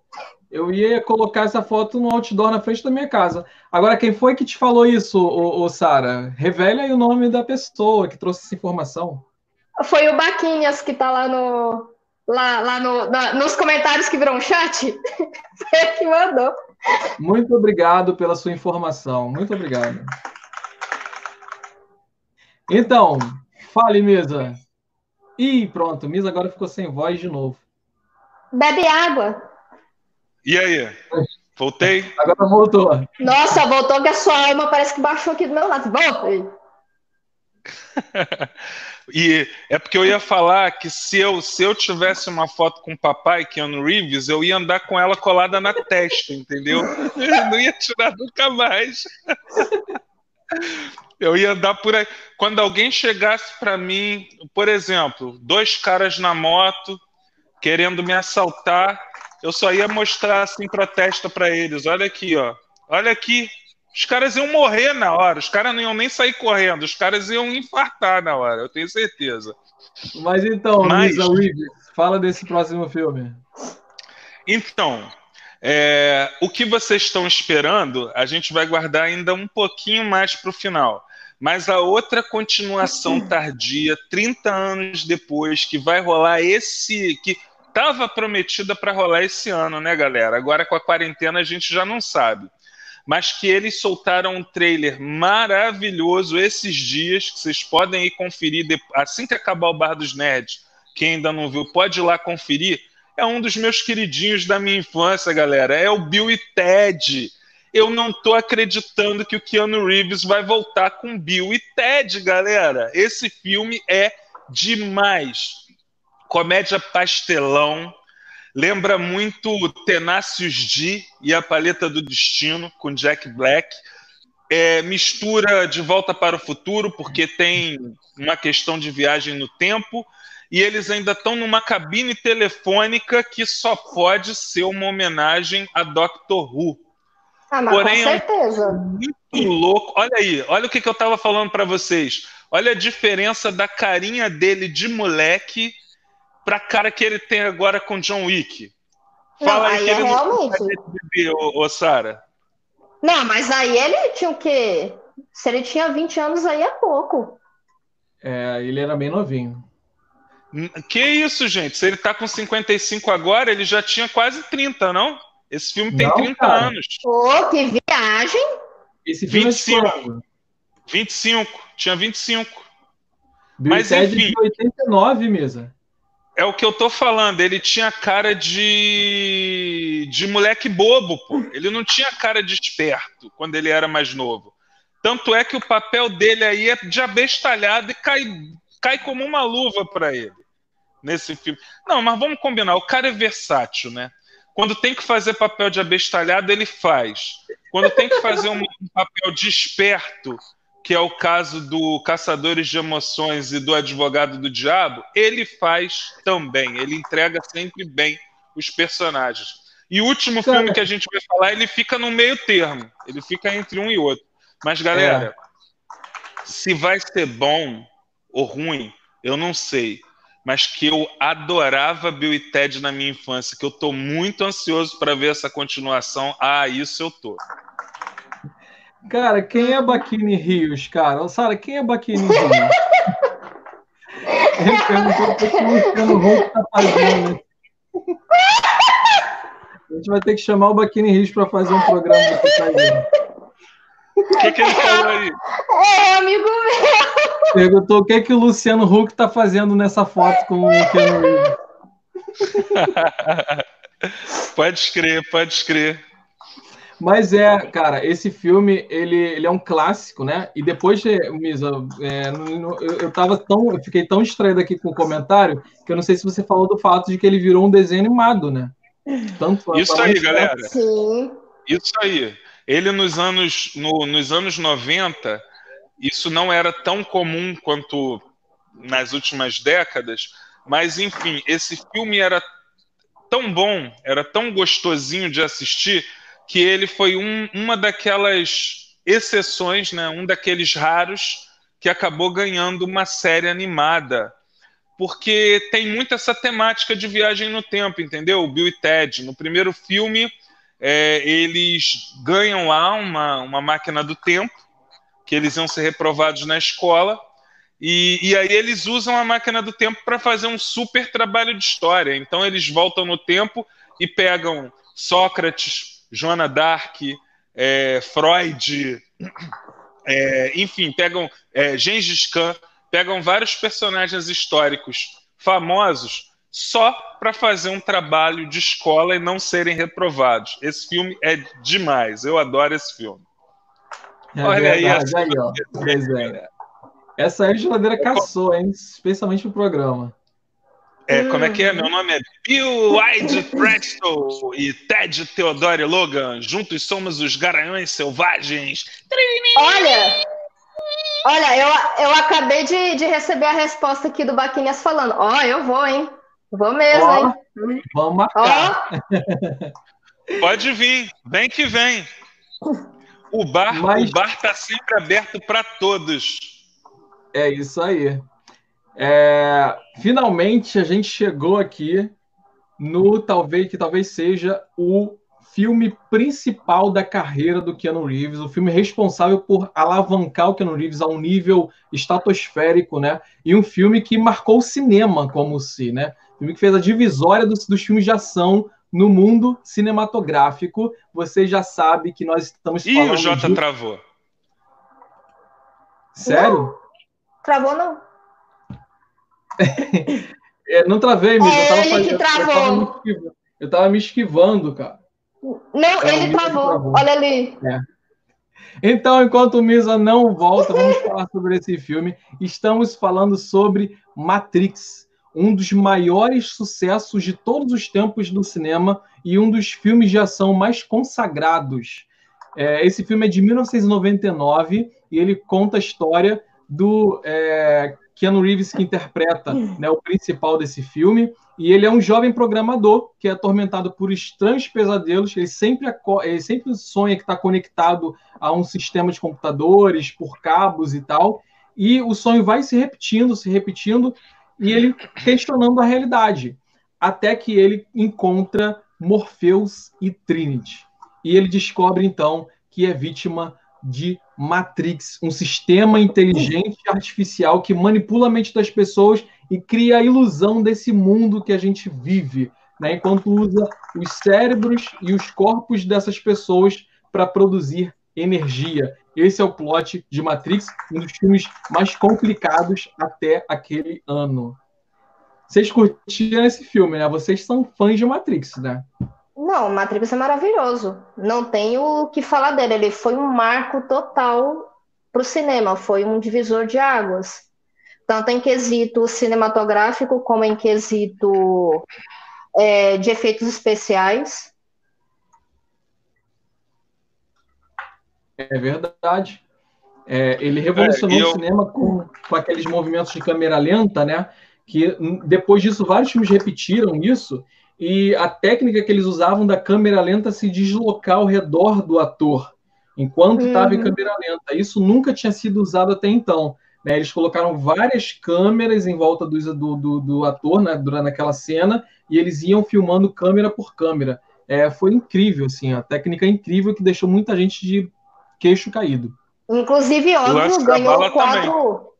Eu ia colocar essa foto no outdoor na frente da minha casa. Agora, quem foi que te falou isso, ô, ô, Sara? Revele aí o nome da pessoa que trouxe essa informação. Foi o Baquinhas que tá lá no. Lá, lá no, na- nos comentários que viram chat. Foi ele que mandou. Muito obrigado pela sua informação. Muito obrigado. Então, fale, Misa. Ih, pronto, Misa agora ficou sem voz de novo. Bebe água. E aí? Voltei? Agora voltou. Nossa, voltou que a sua alma parece que baixou aqui do meu lado. Volta aí. E é porque eu ia falar que se eu, se eu tivesse uma foto com o papai, Keanu Reeves, eu ia andar com ela colada na testa, entendeu? Eu não ia tirar nunca mais. Eu ia andar por aí. Quando alguém chegasse para mim, por exemplo, dois caras na moto querendo me assaltar, eu só ia mostrar assim pra testa para eles. Olha aqui, ó. Olha aqui. Os caras iam morrer na hora. Os caras não iam nem sair correndo. Os caras iam infartar na hora. Eu tenho certeza. Mas então, Mas- Reeves, fala desse próximo filme. Então, é, o que vocês estão esperando, a gente vai guardar ainda um pouquinho mais para o final. Mas a outra continuação tardia, 30 anos depois, que vai rolar esse. que estava prometida para rolar esse ano, né, galera? Agora com a quarentena a gente já não sabe. Mas que eles soltaram um trailer maravilhoso esses dias, que vocês podem ir conferir assim que acabar o Bar dos Nerds. Quem ainda não viu, pode ir lá conferir é um dos meus queridinhos da minha infância, galera. É o Bill e Ted. Eu não tô acreditando que o Keanu Reeves vai voltar com Bill e Ted, galera. Esse filme é demais. Comédia pastelão. Lembra muito Tenácios D e a Paleta do Destino, com Jack Black. É, mistura De Volta para o Futuro, porque tem uma questão de viagem no tempo e eles ainda estão numa cabine telefônica que só pode ser uma homenagem a Doctor Who. Ah, mas Porém, com é certeza. Muito louco. Olha aí, olha o que, que eu estava falando para vocês. Olha a diferença da carinha dele de moleque para a cara que ele tem agora com John Wick. Não, Fala aí aí que é ele não realmente. bebê, ô, ô Sara. Não, mas aí ele tinha o quê? Se ele tinha 20 anos, aí é pouco. É, ele era bem novinho. Que isso, gente? Se ele tá com 55 agora, ele já tinha quase 30, não? Esse filme tem Não, 30 cara. anos. Pô, que viagem. Esse filme 25. é de quando? 25. Tinha 25. Bill Mas, Ted enfim. de 89, Misa. É o que eu tô falando. Ele tinha cara de. de moleque bobo, pô. Ele não tinha cara de esperto quando ele era mais novo. Tanto é que o papel dele aí é de abestalhado e cai, cai como uma luva pra ele nesse filme. Não, mas vamos combinar. O cara é versátil, né? Quando tem que fazer papel de abestalhado, ele faz. Quando tem que fazer um papel de esperto, que é o caso do Caçadores de Emoções e do Advogado do Diabo, ele faz também. Ele entrega sempre bem os personagens. E o último Cara. filme que a gente vai falar, ele fica no meio termo. Ele fica entre um e outro. Mas, galera, se vai ser bom ou ruim, eu não sei. mas que eu adorava Bill e Ted na minha infância, que eu tô muito ansioso para ver essa continuação. Ah, isso eu tô. Cara, quem é Baquini Rios, cara? Sara, quem é Baquini Rios? Ele perguntou o que o Luciano Huck tá fazendo. A gente vai ter que chamar o Baquini Rios para fazer um programa do O que, que ele falou aí? É, amigo meu. Perguntou o que, que o Luciano Huck tá fazendo nessa foto com o Keanu Reeves. pode escrever, pode escrever. Mas é, cara, esse filme, ele, ele é um clássico, né? E depois, Misa, é, eu, eu tava tão, eu fiquei tão distraído aqui com o comentário que eu não sei se você falou do fato de que ele virou um desenho animado, né? Tanto Isso aí, galera. Sim. Isso aí. Ele nos anos, no, nos anos 90, isso não era tão comum quanto nas últimas décadas, mas enfim, esse filme era tão bom, era tão gostosinho de assistir, que ele foi um, uma daquelas exceções, né, um daqueles raros que acabou ganhando uma série animada. Porque tem muito essa temática de viagem no tempo, entendeu? O Bill e Ted. No primeiro filme, é, eles ganham lá uma, uma máquina do tempo, que eles iam ser reprovados na escola, e, e aí eles usam a máquina do tempo para fazer um super trabalho de história. Então eles voltam no tempo e pegam Sócrates, Joana Dark, é, Freud, é, enfim, pegam é, Gengis Khan, pegam vários personagens históricos famosos só para fazer um trabalho de escola e não serem reprovados. Esse filme é demais. Eu adoro esse filme. É Olha verdade, aí, essa... aí ó. Essa geladeira caçou, hein? Especialmente pro programa. É, como é que é? Meu nome é Bill Hyde Presto e Ted Theodore Logan. Juntos somos os Garanhões Selvagens. Olha, olha, eu, eu acabei de, de receber a resposta aqui do Baquinhas falando. Ó, oh, eu vou, hein? Vou mesmo, oh, hein? Vamos marcar. Oh. Pode vir, vem que vem. O bar, Mas... o bar tá sempre aberto para todos. É isso aí. É, finalmente a gente chegou aqui no talvez que talvez seja o filme principal da carreira do Keanu Reeves, o filme responsável por alavancar o Keanu Reeves a um nível estratosférico, né? E um filme que marcou o cinema como se, né? O filme que fez a divisória dos, dos filmes de ação no mundo cinematográfico. Você já sabe que nós estamos Ih, falando. Ih, o Jota de... travou. Sério? Não. Travou não. é, não travei, mesmo. É eu tava ele que travou. Eu tava, me esquivando, cara. Não, é, ele travou. travou. Olha ali. É. Então, enquanto o Misa não volta, vamos falar sobre esse filme. Estamos falando sobre Matrix, um dos maiores sucessos de todos os tempos do cinema e um dos filmes de ação mais consagrados. É, esse filme é de 1999 e ele conta a história do é, Keanu Reeves que interpreta né, o principal desse filme, e ele é um jovem programador que é atormentado por estranhos pesadelos. Ele sempre, ele sempre sonha que está conectado a um sistema de computadores por cabos e tal. E o sonho vai se repetindo, se repetindo, e ele questionando a realidade, até que ele encontra Morpheus e Trinity. E ele descobre então que é vítima de Matrix, um sistema inteligente artificial que manipula a mente das pessoas e cria a ilusão desse mundo que a gente vive, né? enquanto usa os cérebros e os corpos dessas pessoas para produzir energia. Esse é o plot de Matrix, um dos filmes mais complicados até aquele ano. Vocês curtiram esse filme, né? Vocês são fãs de Matrix, né? Não, Matrix é maravilhoso. Não tenho o que falar dele. Ele foi um marco total para o cinema, foi um divisor de águas. Tanto em quesito cinematográfico, como em quesito é, de efeitos especiais. É verdade. É, ele revolucionou é, eu... o cinema com, com aqueles movimentos de câmera lenta, né? Que depois disso vários filmes repetiram isso e a técnica que eles usavam da câmera lenta se deslocar ao redor do ator enquanto estava uhum. em câmera lenta. Isso nunca tinha sido usado até então. Né? Eles colocaram várias câmeras em volta do, do, do, do ator né, durante aquela cena e eles iam filmando câmera por câmera. É, foi incrível, assim, a técnica incrível que deixou muita gente de queixo caído. Inclusive, óbvio, ganhou quatro. Também.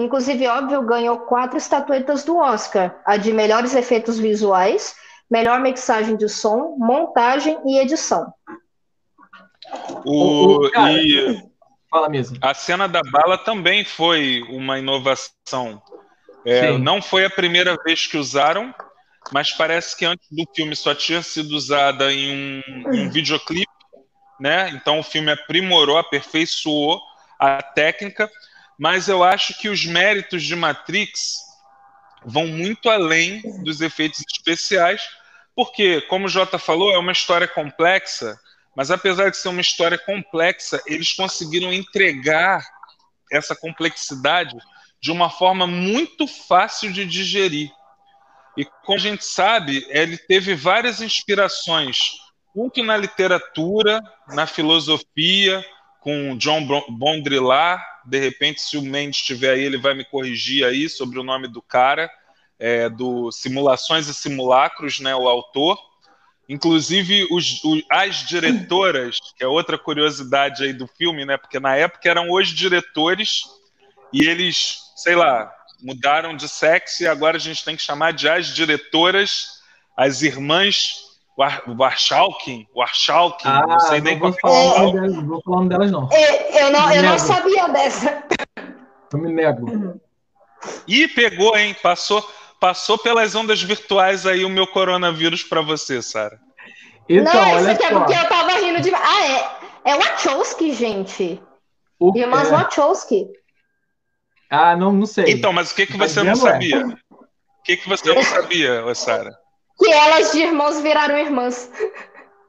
Inclusive, óbvio, ganhou quatro estatuetas do Oscar: a de melhores efeitos visuais, melhor mixagem de som, montagem e edição. O, o cara, e fala mesmo. A cena da bala também foi uma inovação. É, não foi a primeira vez que usaram, mas parece que antes do filme só tinha sido usada em um, em um videoclipe, né? Então o filme aprimorou, aperfeiçoou a técnica, mas eu acho que os méritos de Matrix vão muito além dos efeitos especiais, porque, como o Jota falou, é uma história complexa, mas apesar de ser uma história complexa, eles conseguiram entregar essa complexidade de uma forma muito fácil de digerir. E como a gente sabe, ele teve várias inspirações, tanto na literatura, na filosofia, com John Bondrillard. De repente, se o Mendes estiver aí, ele vai me corrigir aí sobre o nome do cara, é, do Simulações e Simulacros, né, o autor. Inclusive, os, os, as diretoras, que é outra curiosidade aí do filme, né? Porque na época eram os diretores e eles, sei lá, mudaram de sexo e agora a gente tem que chamar de as diretoras, as irmãs Warchalkin, Warchalkin, ah, não sei nem como é falar delas, Não vou falar delas, não. Eu, eu não, eu não sabia dessa. Eu me nego. Ih, pegou, hein? Passou, passou pelas ondas virtuais aí o meu coronavírus para você, Sara. Então, não, isso aqui é porque eu tava rindo de. Ah, é. É Wachowski, gente. O Irmãs é... Wachowski. Ah, não, não sei. Então, mas o que, que você não sabia? O que, que você não sabia, Sara? Que elas de irmãos viraram irmãs.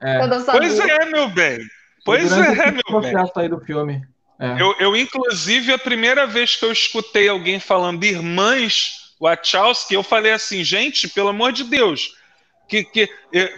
É. Pois é, meu bem. Pois é, meu bem. aí do filme. É. Eu, eu, inclusive, a primeira vez que eu escutei alguém falando irmãs Wachowski, eu falei assim, gente, pelo amor de Deus, que, que,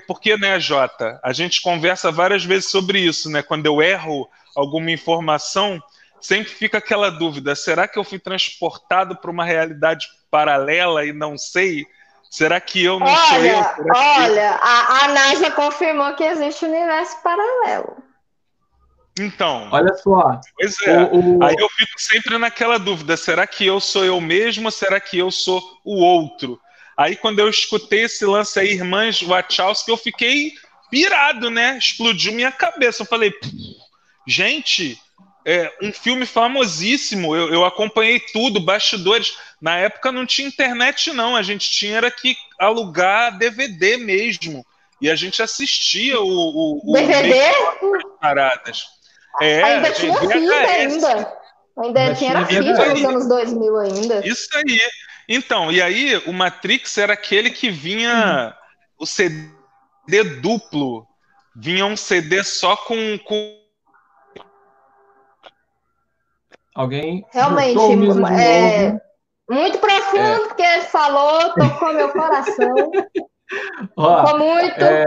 porque, né, Jota, a gente conversa várias vezes sobre isso, né? Quando eu erro alguma informação, sempre fica aquela dúvida: será que eu fui transportado para uma realidade paralela e não sei? Será que eu não olha, sou eu? Será olha, eu... a, a NASA confirmou que existe um universo paralelo. Então. Olha só. Pois é. O, o... Aí eu fico sempre naquela dúvida: será que eu sou eu mesmo ou será que eu sou o outro? Aí quando eu escutei esse lance aí, Irmãs Wachowski, eu fiquei pirado, né? Explodiu minha cabeça. Eu falei, gente, é um filme famosíssimo. Eu, eu, acompanhei tudo, bastidores. Na época não tinha internet, não. A gente tinha era que alugar DVD mesmo. E a gente assistia o. o, o DVD? Paradas. É, ainda tinha fita ainda. Ainda tinha fita nos anos 2000 ainda. Isso aí. Então, e aí o Matrix era aquele que vinha o CD duplo. Vinha um CD só com, com Alguém. Realmente, é, muito profundo, é. porque ele falou, tocou meu coração. Ó, tocou muito. É,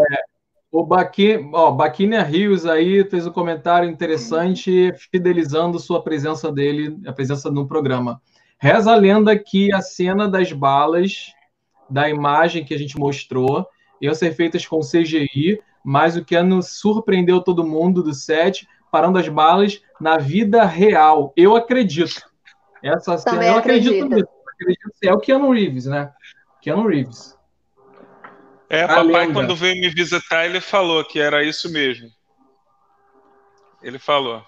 o Baquinha, ó, Baquinha Rios aí fez um comentário interessante, fidelizando sua presença dele, a presença no programa. Reza a lenda que a cena das balas, da imagem que a gente mostrou, iam ser feitas com CGI, mas o que nos surpreendeu todo mundo do set parando as balas na vida real. Eu acredito. Essa cena, eu acredito nisso. Acredito é o Keanu Reeves, né? Keanu Reeves. É, a papai, lenda. quando veio me visitar, ele falou que era isso mesmo. Ele falou.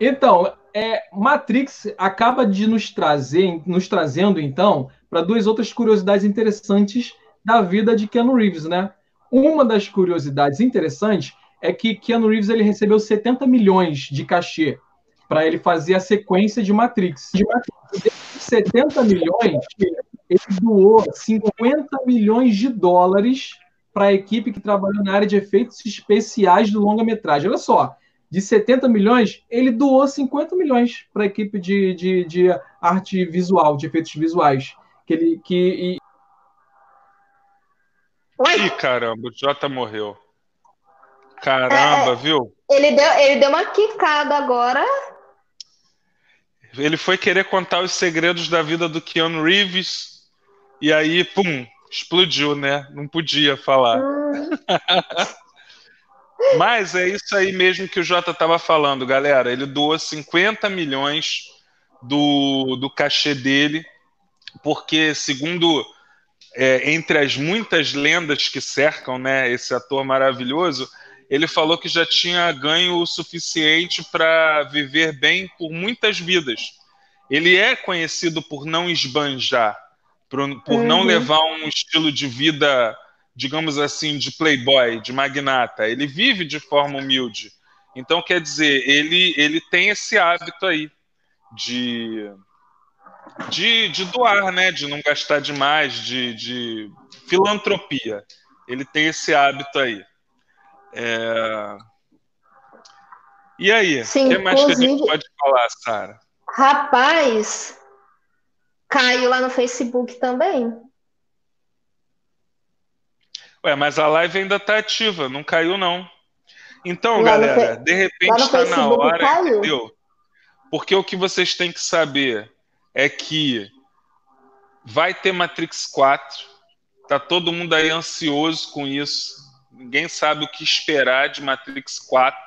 Então, é, Matrix acaba de nos trazer, nos trazendo, então, para duas outras curiosidades interessantes da vida de Keanu Reeves, né? Uma das curiosidades interessantes é que Keanu Reeves ele recebeu 70 milhões de cachê para ele fazer a sequência de Matrix. De Matrix. 70 milhões, ele doou 50 milhões de dólares para a equipe que trabalhou na área de efeitos especiais do longa-metragem. Olha só, de 70 milhões, ele doou 50 milhões para a equipe de, de, de, arte visual, de efeitos visuais. Que ele, que, e... Ih, caramba, o Jota morreu. Caramba, é, é, viu? Ele deu, ele deu uma quicada agora. ele foi querer contar os segredos da vida do Keanu Reeves e aí, pum, explodiu, né? Não podia falar. Mas é isso aí mesmo que o Jota estava falando, galera. Ele doou 50 milhões do, do cachê dele, porque, segundo é, entre as muitas lendas que cercam né, esse ator maravilhoso, ele falou que já tinha ganho o suficiente para viver bem por muitas vidas. Ele é conhecido por não esbanjar, por, por uhum. não levar um estilo de vida, digamos assim, de playboy, de magnata. Ele vive de forma humilde. Então, quer dizer, ele, ele tem esse hábito aí de, de, de doar, né? de não gastar demais, de, de filantropia. Ele tem esse hábito aí. É... E aí, o que mais que a gente pode falar, Sara? Rapaz, caiu lá no Facebook também. Ué, mas a live ainda tá ativa, não caiu não. Então, lá galera, de repente está na hora, caiu. entendeu? Porque o que vocês têm que saber é que vai ter Matrix 4. Tá todo mundo aí ansioso com isso. Ninguém sabe o que esperar de Matrix 4.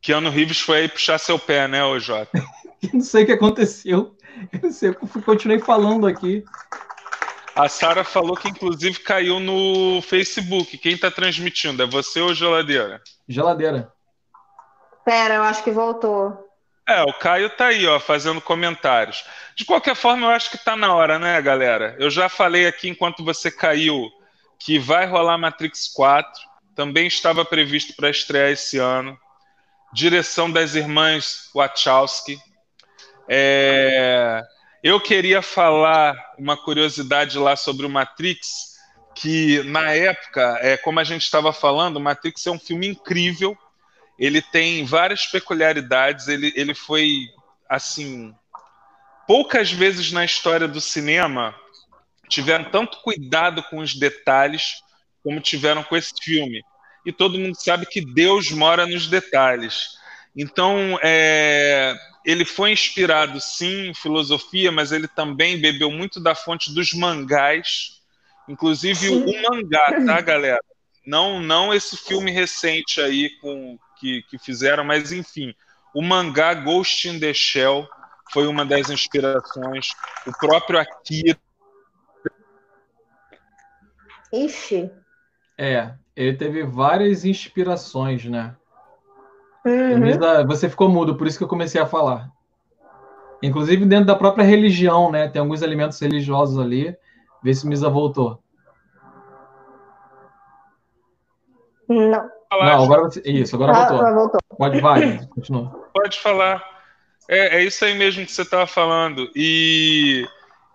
Keanu Reeves foi aí puxar seu pé, né, ô Jota? não sei o que aconteceu. Eu não sei, eu continuei falando aqui. A Sara falou que inclusive caiu no Facebook. Quem está transmitindo? É você ou geladeira? Geladeira. Pera, eu acho que voltou. É, o Caio tá aí, ó, fazendo comentários. De qualquer forma, eu acho que tá na hora, né, galera? Eu já falei aqui enquanto você caiu que vai rolar Matrix 4, também estava previsto para estrear esse ano. Direção das irmãs Wachowski. É... Eu queria falar uma curiosidade lá sobre o Matrix, que na época, é, como a gente estava falando, Matrix é um filme incrível ele tem várias peculiaridades. Ele, ele foi, assim, poucas vezes na história do cinema tiveram tanto cuidado com os detalhes como tiveram com esse filme. E todo mundo sabe que Deus mora nos detalhes. Então, é, ele foi inspirado, sim, em filosofia, mas ele também bebeu muito da fonte dos mangás, inclusive sim. o mangá, tá, galera? Não, não esse filme recente aí com que, que fizeram, mas enfim, o mangá Ghost in the Shell foi uma das inspirações, o próprio Akira. Ixi. É, ele teve várias inspirações, né? Uhum. Você ficou mudo, por isso que eu comecei a falar. Inclusive dentro da própria religião, né? Tem alguns elementos religiosos ali. Vê se Misa voltou. Não. Não, agora isso, agora ah, voltou. voltou. Pode, vai, continua. Pode falar. É, é isso aí mesmo que você estava falando. E,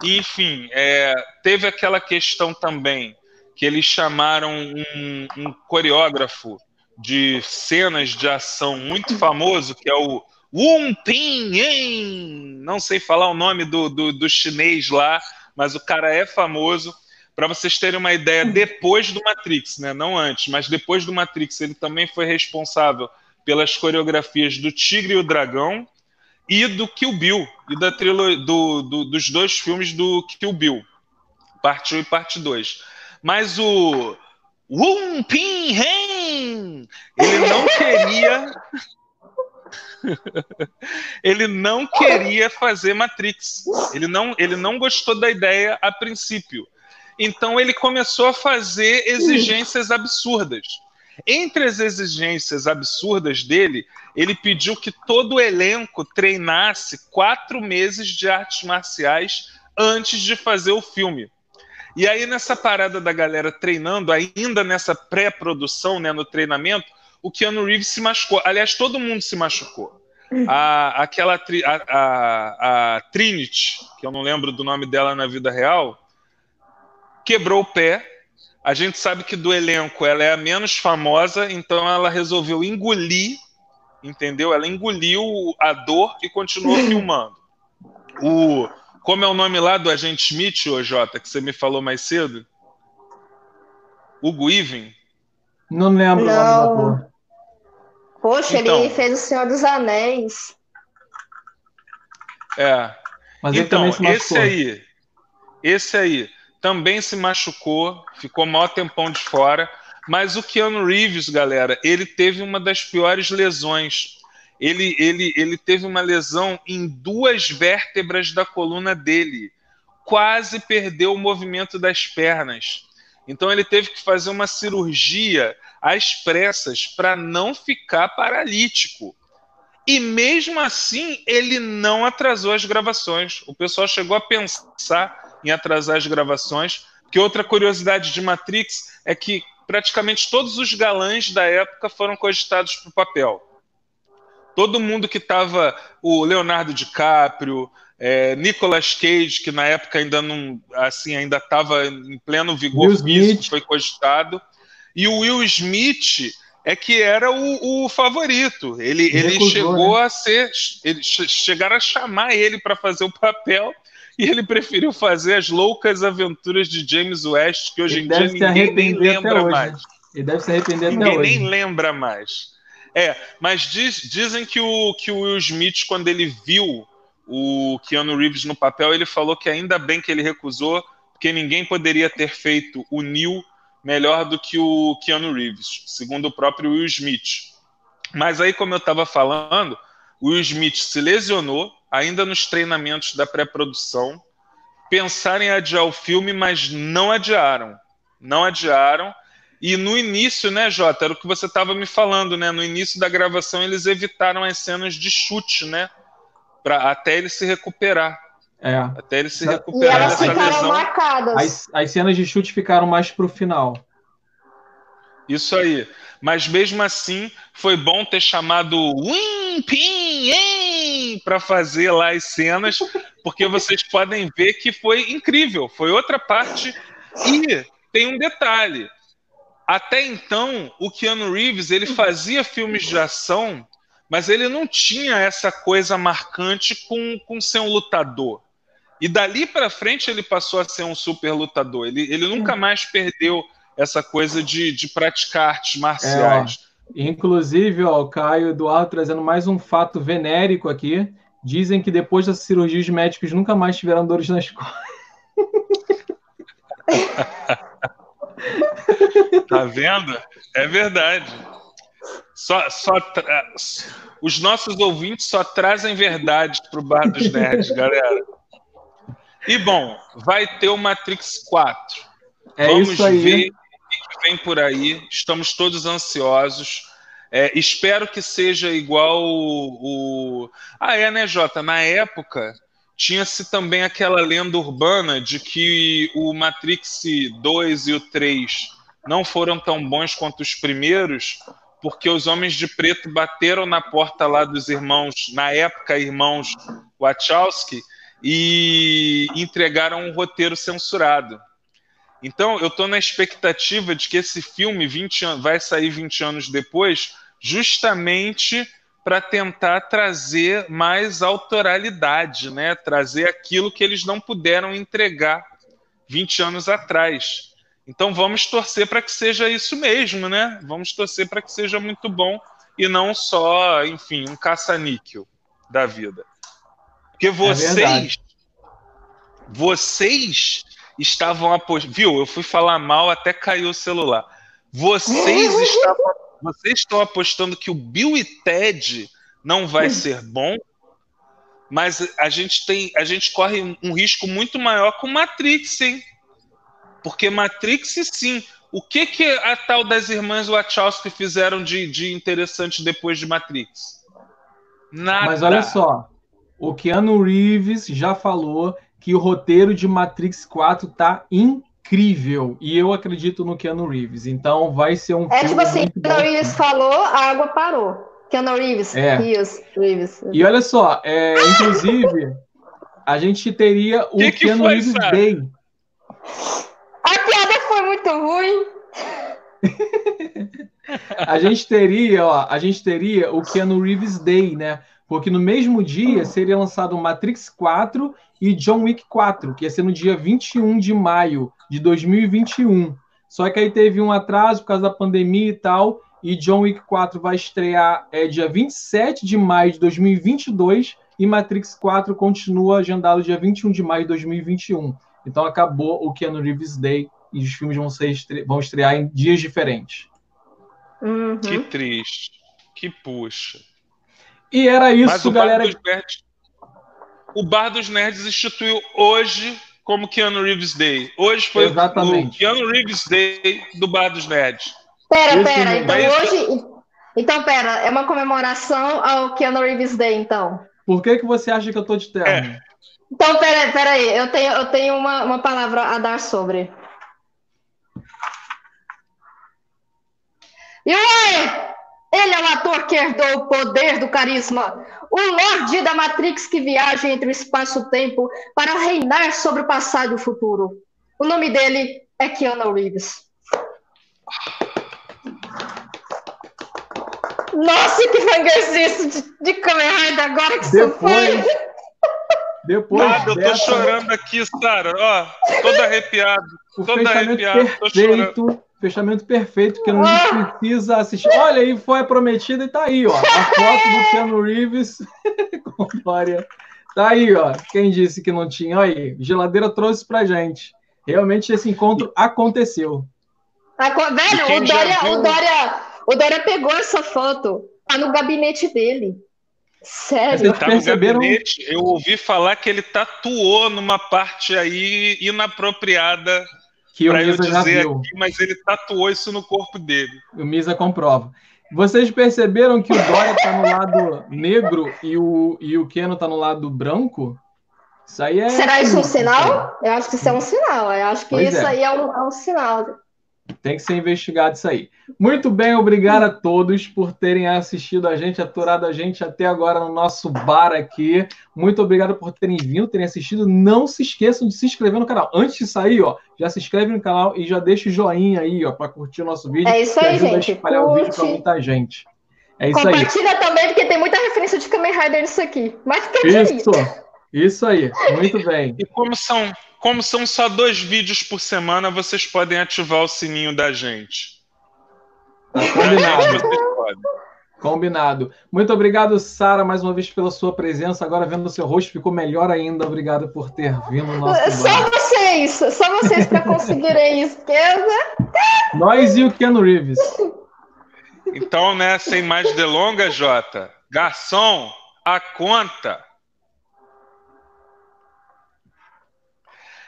enfim, é, teve aquela questão também que eles chamaram um, um coreógrafo de cenas de ação muito famoso, que é o Wu Ping Não sei falar o nome do, do, do chinês lá, mas o cara é famoso. Para vocês terem uma ideia, depois do Matrix, né? não antes, mas depois do Matrix, ele também foi responsável pelas coreografias do Tigre e o Dragão e do Kill Bill, e da trilo, do, do, dos dois filmes do Kill Bill, parte 1 e parte 2. Mas o Wum Pin Hen, ele não queria. ele não queria fazer Matrix. Ele não, ele não gostou da ideia a princípio. Então ele começou a fazer exigências absurdas. Entre as exigências absurdas dele, ele pediu que todo o elenco treinasse quatro meses de artes marciais antes de fazer o filme. E aí, nessa parada da galera treinando, ainda nessa pré-produção, né, no treinamento, o Keanu Reeves se machucou. Aliás, todo mundo se machucou. A, aquela a, a, a Trinity, que eu não lembro do nome dela na vida real, quebrou o pé. A gente sabe que do elenco ela é a menos famosa, então ela resolveu engolir, entendeu? Ela engoliu a dor e continuou filmando. O, como é o nome lá do agente Smith, ô Jota, que você me falou mais cedo? Hugo Even? Não lembro Não. o nome da Poxa, Então. ele fez o Senhor dos Anéis. É. Mas então, esse aí, esse aí também se machucou, ficou maior tempão de fora. Mas o Keanu Reeves, galera, ele teve uma das piores lesões. Ele, ele, ele teve uma lesão em duas vértebras da coluna dele. Quase perdeu o movimento das pernas. Então ele teve que fazer uma cirurgia às pressas para não ficar paralítico. E mesmo assim, ele não atrasou as gravações. O pessoal chegou a pensar em atrasar as gravações. Porque outra curiosidade de Matrix é que praticamente todos os galãs da época foram cogitados para o papel. Todo mundo que estava, o Leonardo DiCaprio, é, Nicolas Cage, que na época ainda não, assim, ainda estava em pleno vigor Will Smith. físico, foi cogitado. E o Will Smith é que era o, o favorito. Ele, ele Recusou, chegou né? a ser, ele, che- chegaram a chamar ele para fazer o papel. E ele preferiu fazer as loucas aventuras de James West, que hoje Ele em dia ninguém nem lembra hoje. mais. né? Ele deve se arrepender até Ninguém hoje. nem lembra mais. É, mas diz- dizem que o, que o Will Smith, quando ele viu o Keanu Reeves no papel, ele falou que ainda bem que ele recusou, porque ninguém poderia ter feito o Neil melhor do que o Keanu Reeves, segundo o próprio Will Smith. Mas aí, como eu estava falando, o Will Smith se lesionou, ainda nos treinamentos da pré-produção, pensaram em adiar o filme, mas não adiaram. Não adiaram. E no início, né, Jota, era o que você estava me falando, né? No início da gravação eles evitaram as cenas de chute, né? Pra, até ele se recuperar. É. Até ele se E E recuperar elas ficaram lesão. marcadas. As, as cenas de chute ficaram mais pro final. Isso aí. Mas mesmo assim, foi bom ter chamado Wim Pin para fazer lá as cenas, porque vocês podem ver que foi incrível. Foi outra parte. E tem um detalhe. Até então, o Keanu Reeves ele fazia filmes de ação, mas ele não tinha essa coisa marcante com, com ser um lutador. E dali para frente ele passou a ser um super lutador. Ele, ele nunca mais perdeu essa coisa de, de praticar artes marciais. Inclusive, ó, o Caio Eduardo trazendo mais um fato venérico aqui. Dizem que depois dessa cirurgia os médicos nunca mais tiveram dores nas costas. Tá vendo? É verdade. Só, só tra- Os nossos ouvintes só trazem verdades pro Bar dos Nerds, galera. E bom, vai ter o Matrix 4. É Vamos isso aí. ver o que vem por aí. Estamos todos ansiosos. É, espero que seja igual o, o- Ah, é, né, Jota? Na época, tinha-se também aquela lenda urbana de que o Matrix 2 e o 3 não foram tão bons quanto os primeiros, porque os homens de preto bateram na porta lá dos irmãos, na época, irmãos Wachowski, e entregaram um roteiro censurado. Então, eu estou na expectativa de que esse filme 20 an- vai sair 20 anos depois, justamente para tentar trazer mais autoralidade, né? trazer aquilo que eles não puderam entregar 20 anos atrás. Então, vamos torcer para que seja isso mesmo, né? Vamos torcer para que seja muito bom e não só, enfim, um caça-níquel da vida. Porque vocês, verdade. vocês estavam apostando. Viu? Eu fui falar mal, até caiu o celular. Vocês estavam, vocês estão apostando que o Bill e Ted não vai ser bom, mas a gente tem, a gente corre um- risco muito maior com Matrix, hein? Porque Matrix, sim. O que que a tal das irmãs Wachowski fizeram de, de interessante depois de Matrix? Nada. Mas olha só, o Keanu Reeves já falou que o roteiro de Matrix 4 tá incrível. E eu acredito no Keanu Reeves. Então vai ser um É filme tipo assim, muito bom. Keanu Reeves falou, a água parou. Keanu Reeves, É. Rios, Reeves. E olha só, é, inclusive, a gente teria o Que que Keanu foi, Reeves Sara? Day. A piada foi muito ruim. A gente teria, ó, a gente teria o Keanu Reeves Day, né? Porque no mesmo dia seria lançado Matrix 4 e John Wick 4, que ia ser no dia 21 de maio de 2021. Só que aí teve um atraso por causa da pandemia e tal, E John Wick 4 vai estrear é, dia 27 de maio de 2022 e Matrix 4 continua agendado dia 21 de maio de 2021. Então acabou o Keanu Reeves Day e os filmes vão, ser estre vão estrear em dias diferentes. Uhum. Que triste. Que puxa. E era isso, Mas o galera. Dos Nerds, o Bar dos Nerds instituiu hoje como Keanu Reeves Day. Hoje foi Exatamente. o Keanu Reeves Day do Bar dos Nerds. Pera, Esse pera, então Mas- hoje. Então, pera, é uma comemoração ao Keanu Reeves Day, então. Por que, que você acha que eu tô de terno? Então, pera, pera aí, eu tenho, eu tenho uma, uma palavra a dar sobre. E aí? Ele é o ator que herdou o poder do carisma, o Lorde da Matrix que viaja entre o espaço-tempo para reinar sobre o passado e o futuro. O nome dele é Keanu Reeves. Nossa, que fanguesice de, de Kamen Rider agora que isso foi! Depois, depois Nada, eu tô dessa, chorando aqui, Sara. Ó, todo arrepiado. o Todo arrepiado, tô chorando. Fechamento perfeito, que não precisa assistir. Olha aí, foi a prometida e tá aí, ó. A foto do Keanu Reeves com Glória. Tá aí, ó. Quem disse que não tinha? Olha aí, geladeira trouxe pra gente. Realmente esse encontro aconteceu. Ah, co- velho, o Dória, viu- o, Dória, o Dória pegou essa foto. Tá no gabinete dele. Sério. Tá no perceberam? gabinete. Eu ouvi falar que ele tatuou numa parte aí inapropriada Que o pra Misa já dizer viu. aqui, mas ele tatuou isso no corpo dele. O Misa comprova. Vocês perceberam que o Dória tá no lado negro e o, e o Keno tá no lado branco? Isso aí é. Será isso um sinal? Eu acho que isso é um sinal. Eu acho que Pois isso é. aí é um, é um sinal. Tem que ser investigado isso aí. Muito bem, obrigado a todos por terem assistido a gente, aturado a gente até agora no nosso bar aqui. Muito obrigado por terem vindo, terem assistido. Não se esqueçam de se inscrever no canal. Antes de sair, ó, já se inscreve no canal e já deixa o joinha aí, ó, para curtir o nosso vídeo. É isso aí, ajuda gente. a espalhar o vídeo para Curte. muita gente. É isso aí. Compartilha também, porque tem muita referência de Kamen Rider nisso aqui. Eu queria. Isso, isso aí. Muito bem. E como são, como são só dois vídeos por semana, vocês podem ativar o sininho da gente. Tá combinado. vocês podem. Combinado. Muito obrigado, Sara, mais uma vez pela sua presença. Agora vendo o seu rosto, ficou melhor ainda. Obrigado por ter vindo no nosso Só bar. vocês, só vocês para conseguirem isso. Porque Nós e o Keanu Reeves. Então, né, sem mais delongas, Jota. Garçom, a conta.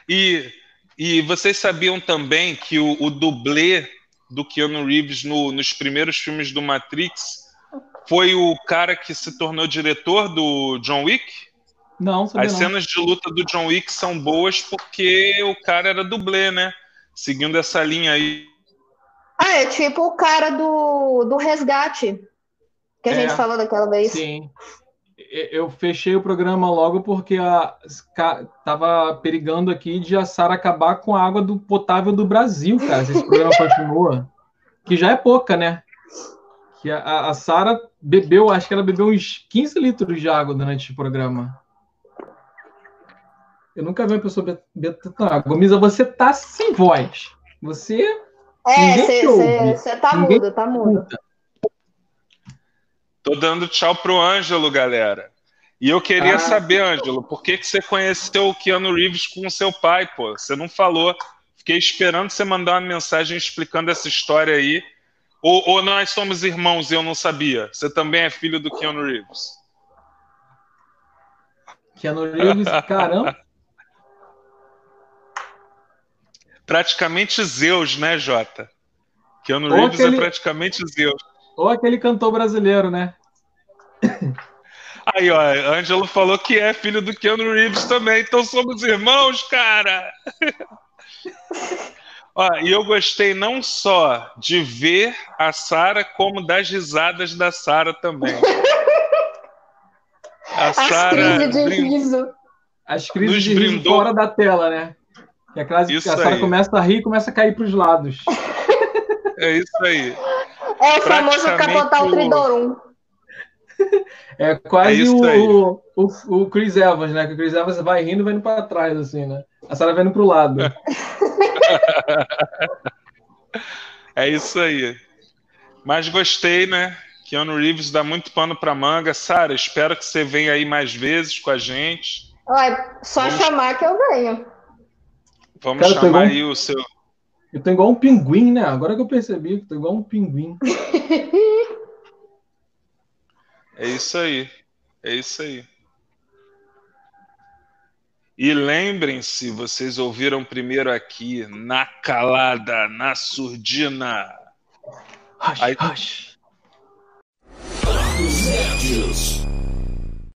E, e vocês sabiam também que o, o dublê do Keanu Reeves no- nos primeiros filmes do Matrix foi o cara que se tornou diretor do John Wick? Não, sabia As não. cenas de luta do John Wick são boas porque o cara era dublê, né? Seguindo essa linha aí. Ah, é tipo o cara do, do resgate. Que a É. gente falou daquela vez. Sim. Eu fechei o programa logo porque tava perigando aqui de a Sara acabar com a água do potável do Brasil, cara, se esse programa continua. Que já é pouca, né? Que a- a, Sara bebeu, acho que ela bebeu uns 15 litros de água durante o programa. Eu nunca vi uma pessoa be- beber tanta água. Misa, você tá sem voz. Você É, você tá Ninguém mudo, tá mudo. Tô dando tchau pro Ângelo, galera. E eu queria Ah. saber, Ângelo, por que, que você conheceu o Keanu Reeves com o seu pai, pô? Você não falou. Fiquei esperando você mandar uma mensagem explicando essa história aí. Ou, ou nós somos irmãos e eu não sabia. Você também é filho do Keanu Reeves. Keanu Reeves, caramba. Praticamente Zeus, né, Jota? Keanu Reeves aquele- é praticamente Zeus. Ou aquele cantor brasileiro, né? Aí, ó, Ângelo falou que é filho do Keanu Reeves também, então somos irmãos, cara! ó, e eu gostei não só de ver a Sara, como das risadas da Sara também. A As Sara crises de brin- riso. As crises Nos de riso brindou. fora da tela, né? Que a, classe, Isso a Sara começa a rir e começa a cair para os lados. é isso aí. É o famoso capotar o Tridorum. É quase É o, o, o Chris Evans, né? Que o Chris Evans vai rindo e vai indo para trás, assim, né? A Sara vai indo para o lado. É isso aí. Mas gostei, né? Keanu Reeves dá muito pano pra manga. Sara, espero que você venha aí mais vezes com a gente. Ué, só Vamos- chamar que eu venho. Vamos Cara, chamar pegou aí o seu. Eu tô igual um pinguim, né? Agora que eu percebi que tô igual um pinguim. É isso aí. É isso aí. E lembrem-se, vocês ouviram primeiro aqui, na calada, na surdina. Hush, Aí- hush.